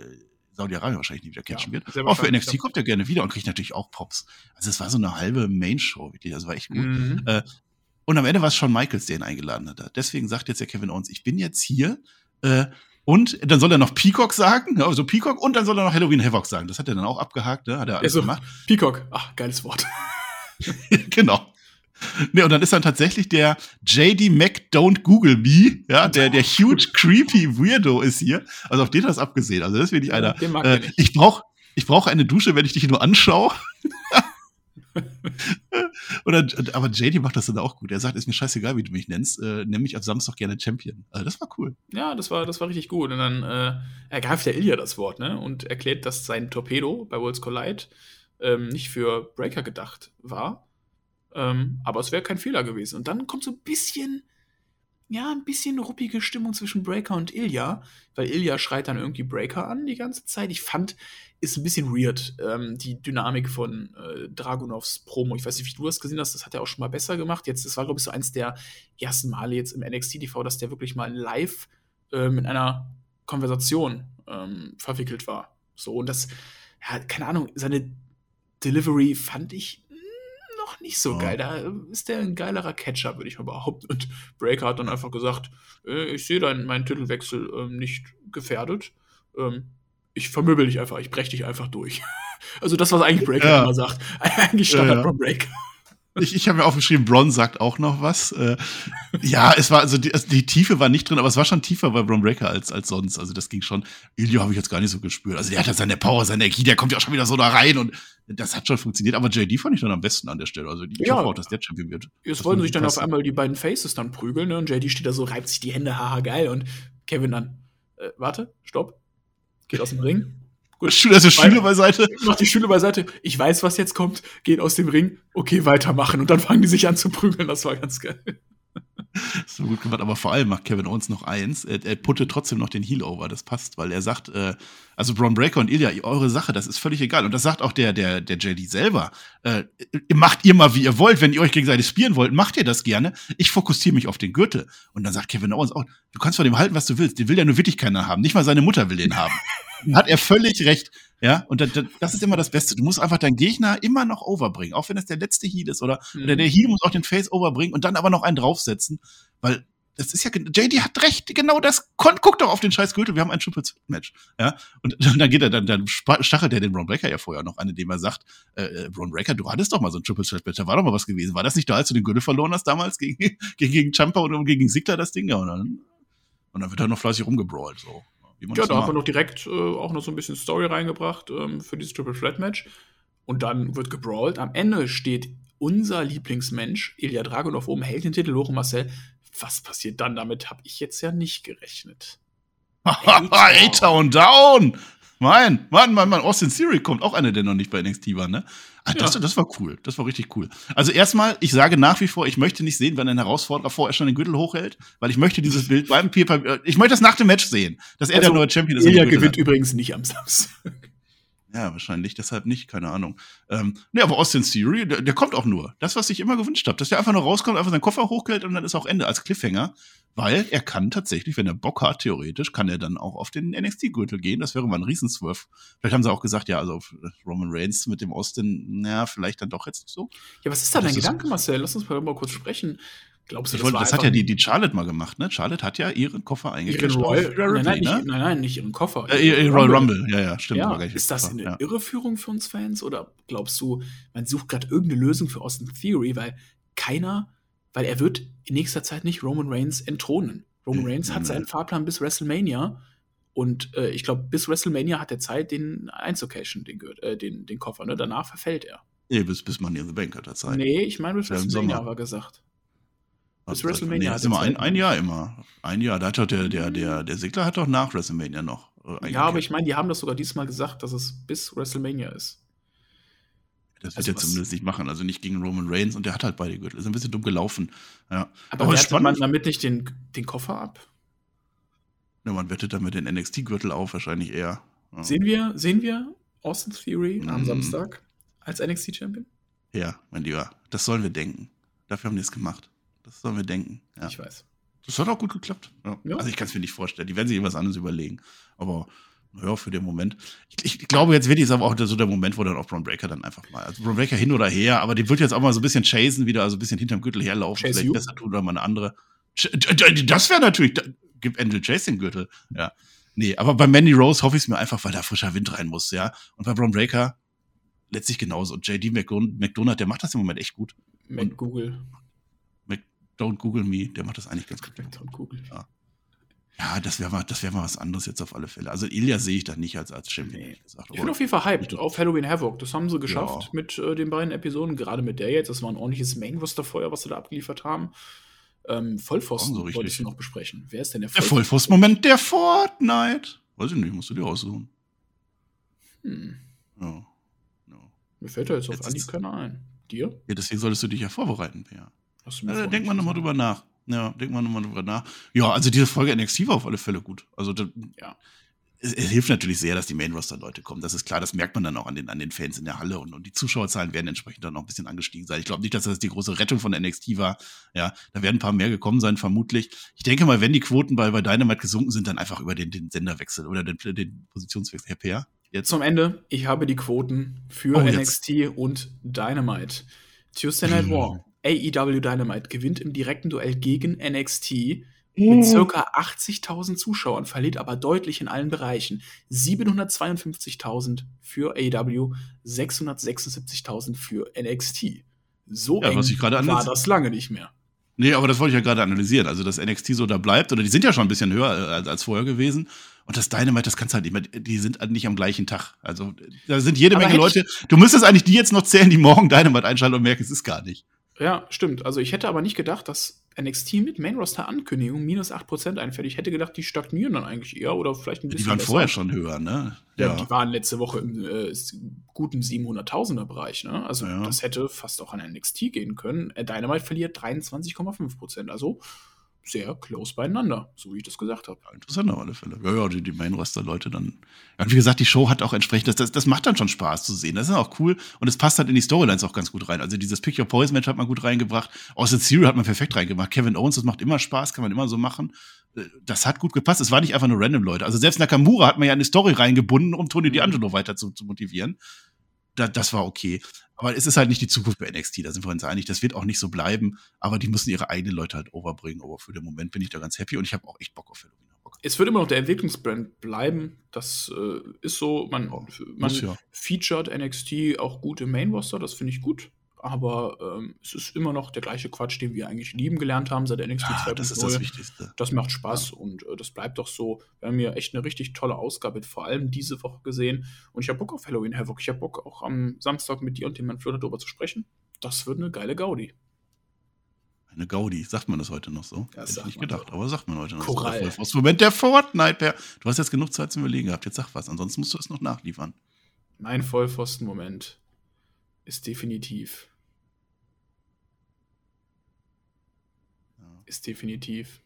B: Saudi-Arabien wahrscheinlich nie wieder catchen ja, wird. Auch für NXT kommt er gerne wieder und kriegt natürlich auch Props. Also es war so eine halbe Main-Show, wirklich. Das war echt gut. Mhm. Äh, und am Ende war es Shawn Michaels, der ihn eingeladen hat. Deswegen sagt jetzt der Kevin Owens, ich bin jetzt hier. Äh, und dann soll er noch Peacock sagen, also Peacock, und dann soll er noch Halloween Havoc sagen. Das hat er dann auch abgehakt, ne? hat er alles
C: also, gemacht. Peacock, ach, geiles Wort.
B: genau. Nee, und dann ist dann tatsächlich der JD Mac Don't Google Me, ja, der, der huge creepy Weirdo ist hier. Also auf den hast du abgesehen. Also das ist wirklich einer. Äh, ich brauche ich brauch eine Dusche, wenn ich dich nur anschaue. Oder, aber JD macht das dann auch gut. Er sagt, ist mir scheißegal, wie du mich nennst, äh, nenn mich ab Samstag gerne Champion. Also das war cool.
C: Ja, das war, das war richtig gut. Und dann äh, ergreift der Ilya das Wort, ne? Und erklärt, dass sein Torpedo bei Worlds Collide ähm, nicht für Breaker gedacht war, ähm, aber es wäre kein Fehler gewesen. Und dann kommt so ein bisschen, ja, ein bisschen ruppige Stimmung zwischen Breaker und Ilya, weil Ilya schreit dann irgendwie Breaker an die ganze Zeit. Ich fand, ist ein bisschen weird, ähm, die Dynamik von äh, Dragunovs Promo. Ich weiß nicht, wie du das gesehen hast, das hat er auch schon mal besser gemacht. Jetzt, das war, glaube ich, so eins der ersten Male jetzt im NXT TV, dass der wirklich mal live ähm, in einer Konversation ähm, verwickelt war. So, und das, ja, keine Ahnung, seine Delivery fand ich noch nicht so oh. geil. Da ist der ein geilerer Catcher, würde ich mal behaupten. Und Breaker hat dann einfach gesagt, äh, ich sehe deinen, meinen Titelwechsel ähm, nicht gefährdet. Ähm, ich vermöbel dich einfach, ich breche dich einfach durch. also das, was eigentlich Breaker ja. immer sagt. eigentlich Standard ja, ja. Breaker.
B: Ich, ich habe mir aufgeschrieben, Bron sagt auch noch was. Äh, ja, es war, also die, also die, Tiefe war nicht drin, aber es war schon tiefer bei Bron Breaker als, als sonst. Also das ging schon. Ilio habe ich jetzt gar nicht so gespürt. Also der hat ja seine Power, seine Energie, der kommt ja auch schon wieder so da rein und das hat schon funktioniert. Aber JD fand ich dann am besten an der Stelle. Also ich ja. hoffe auch, dass der Champion wird.
C: Jetzt wollen sich dann auf einmal die beiden Faces dann prügeln ne? und JD steht da so, reibt sich die Hände, haha, geil. Und Kevin dann, äh, warte, stopp. geht aus dem Ring.
B: Gut. Also Schüler beiseite.
C: Macht die Schüler beiseite. Ich weiß, was jetzt kommt. Geht aus dem Ring. Okay, weitermachen. Und dann fangen die sich an zu prügeln. Das war ganz geil.
B: So gut gemacht, aber vor allem macht Kevin Owens noch eins. Er, er puttet trotzdem noch den Heel over, das passt, weil er sagt, äh, also Braun Breaker und Ilya, eure Sache, das ist völlig egal. Und das sagt auch der, der, der JD selber. Äh, macht ihr mal, wie ihr wollt. Wenn ihr euch gegenseitig spielen wollt, macht ihr das gerne. Ich fokussiere mich auf den Gürtel. Und dann sagt Kevin Owens auch, du kannst von dem halten, was du willst. Den will ja nur wirklich keiner haben. Nicht mal seine Mutter will den haben. Hat er völlig recht. Ja, und das ist immer das Beste. Du musst einfach deinen Gegner immer noch overbringen, auch wenn es der letzte Heal ist oder, mhm. oder der Heal muss auch den Face overbringen und dann aber noch einen draufsetzen, weil das ist ja, JD hat recht, genau das. Guck doch auf den scheiß Gürtel, wir haben ein Triple Match. Ja, und dann geht er, dann, dann stachelt er den Braun Breaker ja vorher noch an, indem er sagt, äh, äh Braun Breaker, du hattest doch mal so ein Triple Threat Match, da war doch mal was gewesen. War das nicht da, als du den Gürtel verloren hast damals gegen, gegen, gegen Champa und gegen Sigler das Ding? Ja, und dann, und dann wird er noch fleißig rumgebrawlt, so.
C: Ja, da hat man noch direkt äh, auch noch so ein bisschen Story reingebracht ähm, für dieses Triple Threat Match. Und dann wird gebrawlt. Am Ende steht unser Lieblingsmensch, Ilya Dragunov, oben, hält den Titel hoch und Marcel was passiert dann? Damit habe ich jetzt ja nicht gerechnet.
B: A-Town down! Mein, Mann, Mann, Mann, Austin Theory kommt auch einer, der noch nicht bei NXT war, ne? Ah, das, ja. das war cool. Das war richtig cool. Also erstmal, ich sage nach wie vor, ich möchte nicht sehen, wenn ein Herausforderer vorher schon den Gürtel hochhält, weil ich möchte dieses Bild beim Peer Ich möchte das nach dem Match sehen, dass er also, der neue Champion ist.
C: Er gewinnt übrigens nicht am Samstag.
B: Ja, wahrscheinlich deshalb nicht, keine Ahnung. Ähm, nee, aber Austin Theory, der, der kommt auch nur. Das, was ich immer gewünscht habe, dass der einfach nur rauskommt, einfach seinen Koffer hochhält und dann ist auch Ende als Cliffhanger. Weil er kann tatsächlich, wenn er Bock hat, theoretisch, kann er dann auch auf den NXT-Gürtel gehen. Das wäre mal ein Riesenswerf. Vielleicht haben sie auch gesagt, ja, also Roman Reigns mit dem Austin, naja, vielleicht dann doch jetzt so.
C: Ja, was ist da dein Gedanke, Marcel? Lass uns mal kurz sprechen.
B: Glaubst du, das, wollte, das hat ja die, die Charlotte mal gemacht, ne? Charlotte hat ja ihren Koffer eingekriegt.
C: Royal, nein, nein, nicht, nein, nein, nicht ihren Koffer.
B: Äh, ihr, Royal Rumble. Rumble. ja, ja, stimmt.
C: Ja, ist das eine ja. Irreführung für uns Fans oder glaubst du, man sucht gerade irgendeine Lösung für Austin Theory, weil keiner, weil er wird in nächster Zeit nicht Roman Reigns entthronen. Roman Reigns hat seinen Fahrplan bis WrestleMania und äh, ich glaube, bis WrestleMania hat er Zeit, den einzucashen, den, äh, den, den Koffer. Ne? Danach verfällt er.
B: Nee, bis, bis Money in the Bank hat er Zeit.
C: Nee, ich meine, bis WrestleMania war gesagt.
B: Bis WrestleMania. Nee, ist immer ein, ein Jahr immer. Ein Jahr. Da hat doch der, der, der, der Sigler hat doch nach WrestleMania noch.
C: Äh, ja, aber ich meine, die haben das sogar diesmal gesagt, dass es bis WrestleMania ist.
B: Das wird also er zumindest nicht machen. Also nicht gegen Roman Reigns und der hat halt beide Gürtel. Ist ein bisschen dumm gelaufen. Ja.
C: Aber, aber spannend. man damit nicht den, den Koffer ab?
B: Ja, man wettet damit den NXT-Gürtel auf, wahrscheinlich eher.
C: Ja. Sehen, wir, sehen wir Austin Theory am mm. Samstag als NXT-Champion?
B: Ja, mein Lieber. Das sollen wir denken. Dafür haben die es gemacht. Das sollen wir denken.
C: Ja. Ich weiß.
B: Das hat auch gut geklappt. Ja. Ja. Also ich kann es mir nicht vorstellen. Die werden sich irgendwas anderes überlegen. Aber naja, für den Moment. Ich, ich glaube, jetzt wird es aber auch so der Moment, wo dann auch Braun Breaker dann einfach mal, also Braun Breaker hin oder her, aber die wird jetzt auch mal so ein bisschen chasen, wieder, also ein bisschen hinterm Gürtel herlaufen, Chase vielleicht you? besser tun oder mal eine andere. Das wäre natürlich, gibt Angel Chase den Gürtel, ja. Nee, aber bei Mandy Rose hoffe ich es mir einfach, weil da frischer Wind rein muss, ja. Und bei Braun Breaker letztlich genauso. Und JD McDonald, der macht das im Moment echt gut.
C: McGoogle.
B: Don't Google Me, der macht das eigentlich ganz gut. Don't Google. Ja. Ja, das wäre mal, das wäre mal was anderes jetzt auf alle Fälle. Also Ilya sehe ich da nicht als, als Champion,
C: nee. gesagt. Ich bin auf jeden Fall hyped auf Halloween Havoc. Das haben sie geschafft ja. mit äh, den beiden Episoden, gerade mit der jetzt. Das war ein ordentliches vorher, was sie da abgeliefert haben. Ähm, Vollpfosten so wollte ich noch besprechen. Wer ist denn der
B: Vollpfosten? Der Vollpfosten-Moment der Fortnite. Weiß ich nicht, musst du dir aussuchen. Hm.
C: Ja. ja. Mir fällt da jetzt auf jetzt Anhieb keiner ein. Dir?
B: Ja, deswegen solltest du dich ja vorbereiten, Per. Ja, denk mal nochmal drüber nach. Ja, denk mal nochmal drüber nach. Ja, also diese Folge NXT war auf alle Fälle gut. Also, das, ja. Es, es, hilft natürlich sehr, dass die Main-Roster-Leute kommen. Das ist klar, das merkt man dann auch an den, an den Fans in der Halle und, und die Zuschauerzahlen werden entsprechend dann noch ein bisschen angestiegen sein. Ich glaube nicht, dass das die große Rettung von NXT war. Ja, da werden ein paar mehr gekommen sein, vermutlich. Ich denke mal, wenn die Quoten bei, bei Dynamite gesunken sind, dann einfach über den, den Senderwechsel oder den, den Positionswechsel. Herr Peer?
C: Jetzt. Zum Ende, ich habe die Quoten für oh, NXT jetzt. und Dynamite. Tuesday Night War. AEW Dynamite gewinnt im direkten Duell gegen NXT mit mhm. circa 80.000 Zuschauern, verliert aber deutlich in allen Bereichen. 752.000 für AEW, 676.000 für NXT. So
B: ja, eng
C: war das lange nicht mehr.
B: Nee, aber das wollte ich ja gerade analysieren. Also, dass NXT so da bleibt, oder die sind ja schon ein bisschen höher äh, als, als vorher gewesen. Und das Dynamite, das kannst du halt nicht mehr, die sind halt nicht am gleichen Tag. Also, da sind jede aber Menge Leute. Du müsstest eigentlich die jetzt noch zählen, die morgen Dynamite einschalten und merken, es ist gar nicht.
C: Ja, stimmt. Also ich hätte aber nicht gedacht, dass NXT mit Main-Roster-Ankündigung minus 8% einfällt. Ich hätte gedacht, die stagnieren dann eigentlich eher oder vielleicht ein bisschen.
B: Die waren besser. vorher schon höher, ne?
C: Ja, ja, die waren letzte Woche im äh, guten 700.000er Bereich, ne? Also ja. das hätte fast auch an NXT gehen können. Äh, Dynamite verliert 23,5%. Also sehr close beieinander, so wie ich das gesagt habe.
B: interessant auf alle Fälle. Ja, ja, die, die Main-Roster-Leute dann. Ja, und wie gesagt, die Show hat auch entsprechend, das, das, macht dann schon Spaß zu sehen. Das ist auch cool und es passt halt in die Storylines auch ganz gut rein. Also dieses Pick Your Poise Match hat man gut reingebracht. Austin Theory hat man perfekt reingemacht. Kevin Owens, das macht immer Spaß, kann man immer so machen. Äh, das hat gut gepasst. Es war nicht einfach nur random Leute. Also selbst Nakamura hat man ja eine Story reingebunden, um Tony mhm. D'Angelo weiter zu, zu motivieren. Da, das war okay. Aber es ist halt nicht die Zukunft bei NXT, da sind wir uns einig. Das wird auch nicht so bleiben, aber die müssen ihre eigenen Leute halt overbringen. Aber für den Moment bin ich da ganz happy und ich habe auch echt Bock auf Halloween.
C: Es wird immer noch der Entwicklungsbrand bleiben. Das äh, ist so. Man, oh, man ja. featured NXT auch gut im Main Roster, das finde ich gut aber ähm, es ist immer noch der gleiche Quatsch, den wir eigentlich lieben gelernt haben seit NXT
B: ja, 2.0. Das ist das Wichtigste.
C: Das macht Spaß ja. und äh, das bleibt doch so. Wir haben hier echt eine richtig tolle Ausgabe, vor allem diese Woche gesehen. Und ich habe Bock auf Halloween Havoc. Ich habe Bock auch am Samstag mit dir und dem Mann Flo darüber zu sprechen. Das wird eine geile Gaudi.
B: Eine Gaudi, sagt man das heute noch so? Ja, Hätte ich nicht gedacht, so. aber sagt man heute noch
C: Korall.
B: so. Moment der Fortnite. Du hast jetzt genug Zeit zum Überlegen gehabt. Jetzt sag was, ansonsten musst du es noch nachliefern.
C: Mein Vollpfosten-Moment ist definitiv ist definitiv.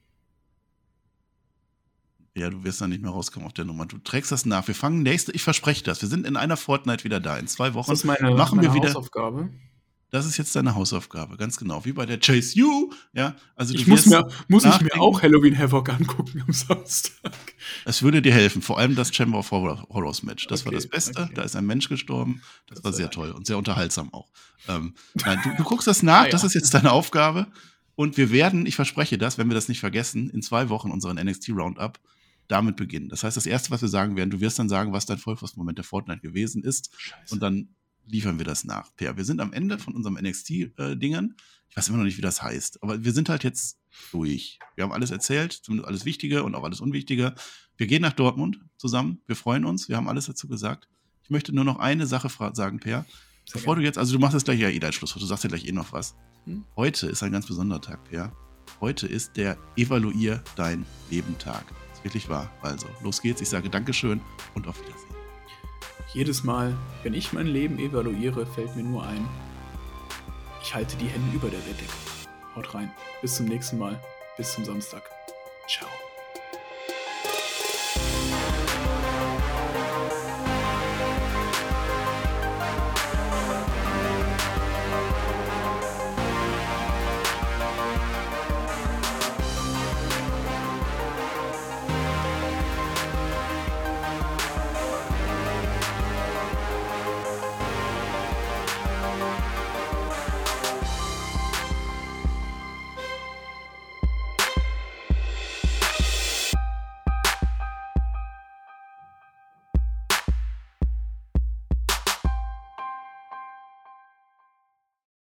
B: Ja, du wirst da nicht mehr rauskommen auf der Nummer. Du trägst das nach. Wir fangen nächste, ich verspreche das. Wir sind in einer Fortnite wieder da. In zwei Wochen
C: das ist meine,
B: machen
C: meine
B: wir wieder.
C: Hausaufgabe.
B: Das ist jetzt deine Hausaufgabe, ganz genau. Wie bei der Chase You. Ja, also
C: ich muss mir, muss ich mir auch Halloween Havoc angucken am Samstag.
B: Es würde dir helfen, vor allem das Chamber of Horrors Match. Das okay, war das Beste. Okay. Da ist ein Mensch gestorben. Das, das war sehr toll und sehr unterhaltsam auch. Ähm, nein, du, du, guckst das nach. Ah. Das ist jetzt deine Aufgabe. Und wir werden, ich verspreche das, wenn wir das nicht vergessen, in zwei Wochen unseren NXT Roundup damit beginnen. Das heißt, das erste, was wir sagen werden, du wirst dann sagen, was dein Vollpfosten-Moment der Fortnite gewesen ist. Scheiße. Und dann liefern wir das nach. Per, wir sind am Ende von unserem NXT-Dingern. Äh, ich weiß immer noch nicht, wie das heißt, aber wir sind halt jetzt durch. Wir haben alles erzählt, zumindest alles Wichtige und auch alles Unwichtige. Wir gehen nach Dortmund zusammen. Wir freuen uns. Wir haben alles dazu gesagt. Ich möchte nur noch eine Sache sagen, Per. Bevor du jetzt, also du machst jetzt gleich ja eh dein Schlusswort, du sagst ja gleich eh noch was. Hm? Heute ist ein ganz besonderer Tag, Per. Heute ist der Evaluier dein Leben Tag. Ist wirklich wahr. Also, los geht's. Ich sage Dankeschön und auf Wiedersehen.
C: Jedes Mal, wenn ich mein Leben evaluiere, fällt mir nur ein, ich halte die Hände über der Bettdecke. Haut rein. Bis zum nächsten Mal. Bis zum Samstag. Ciao.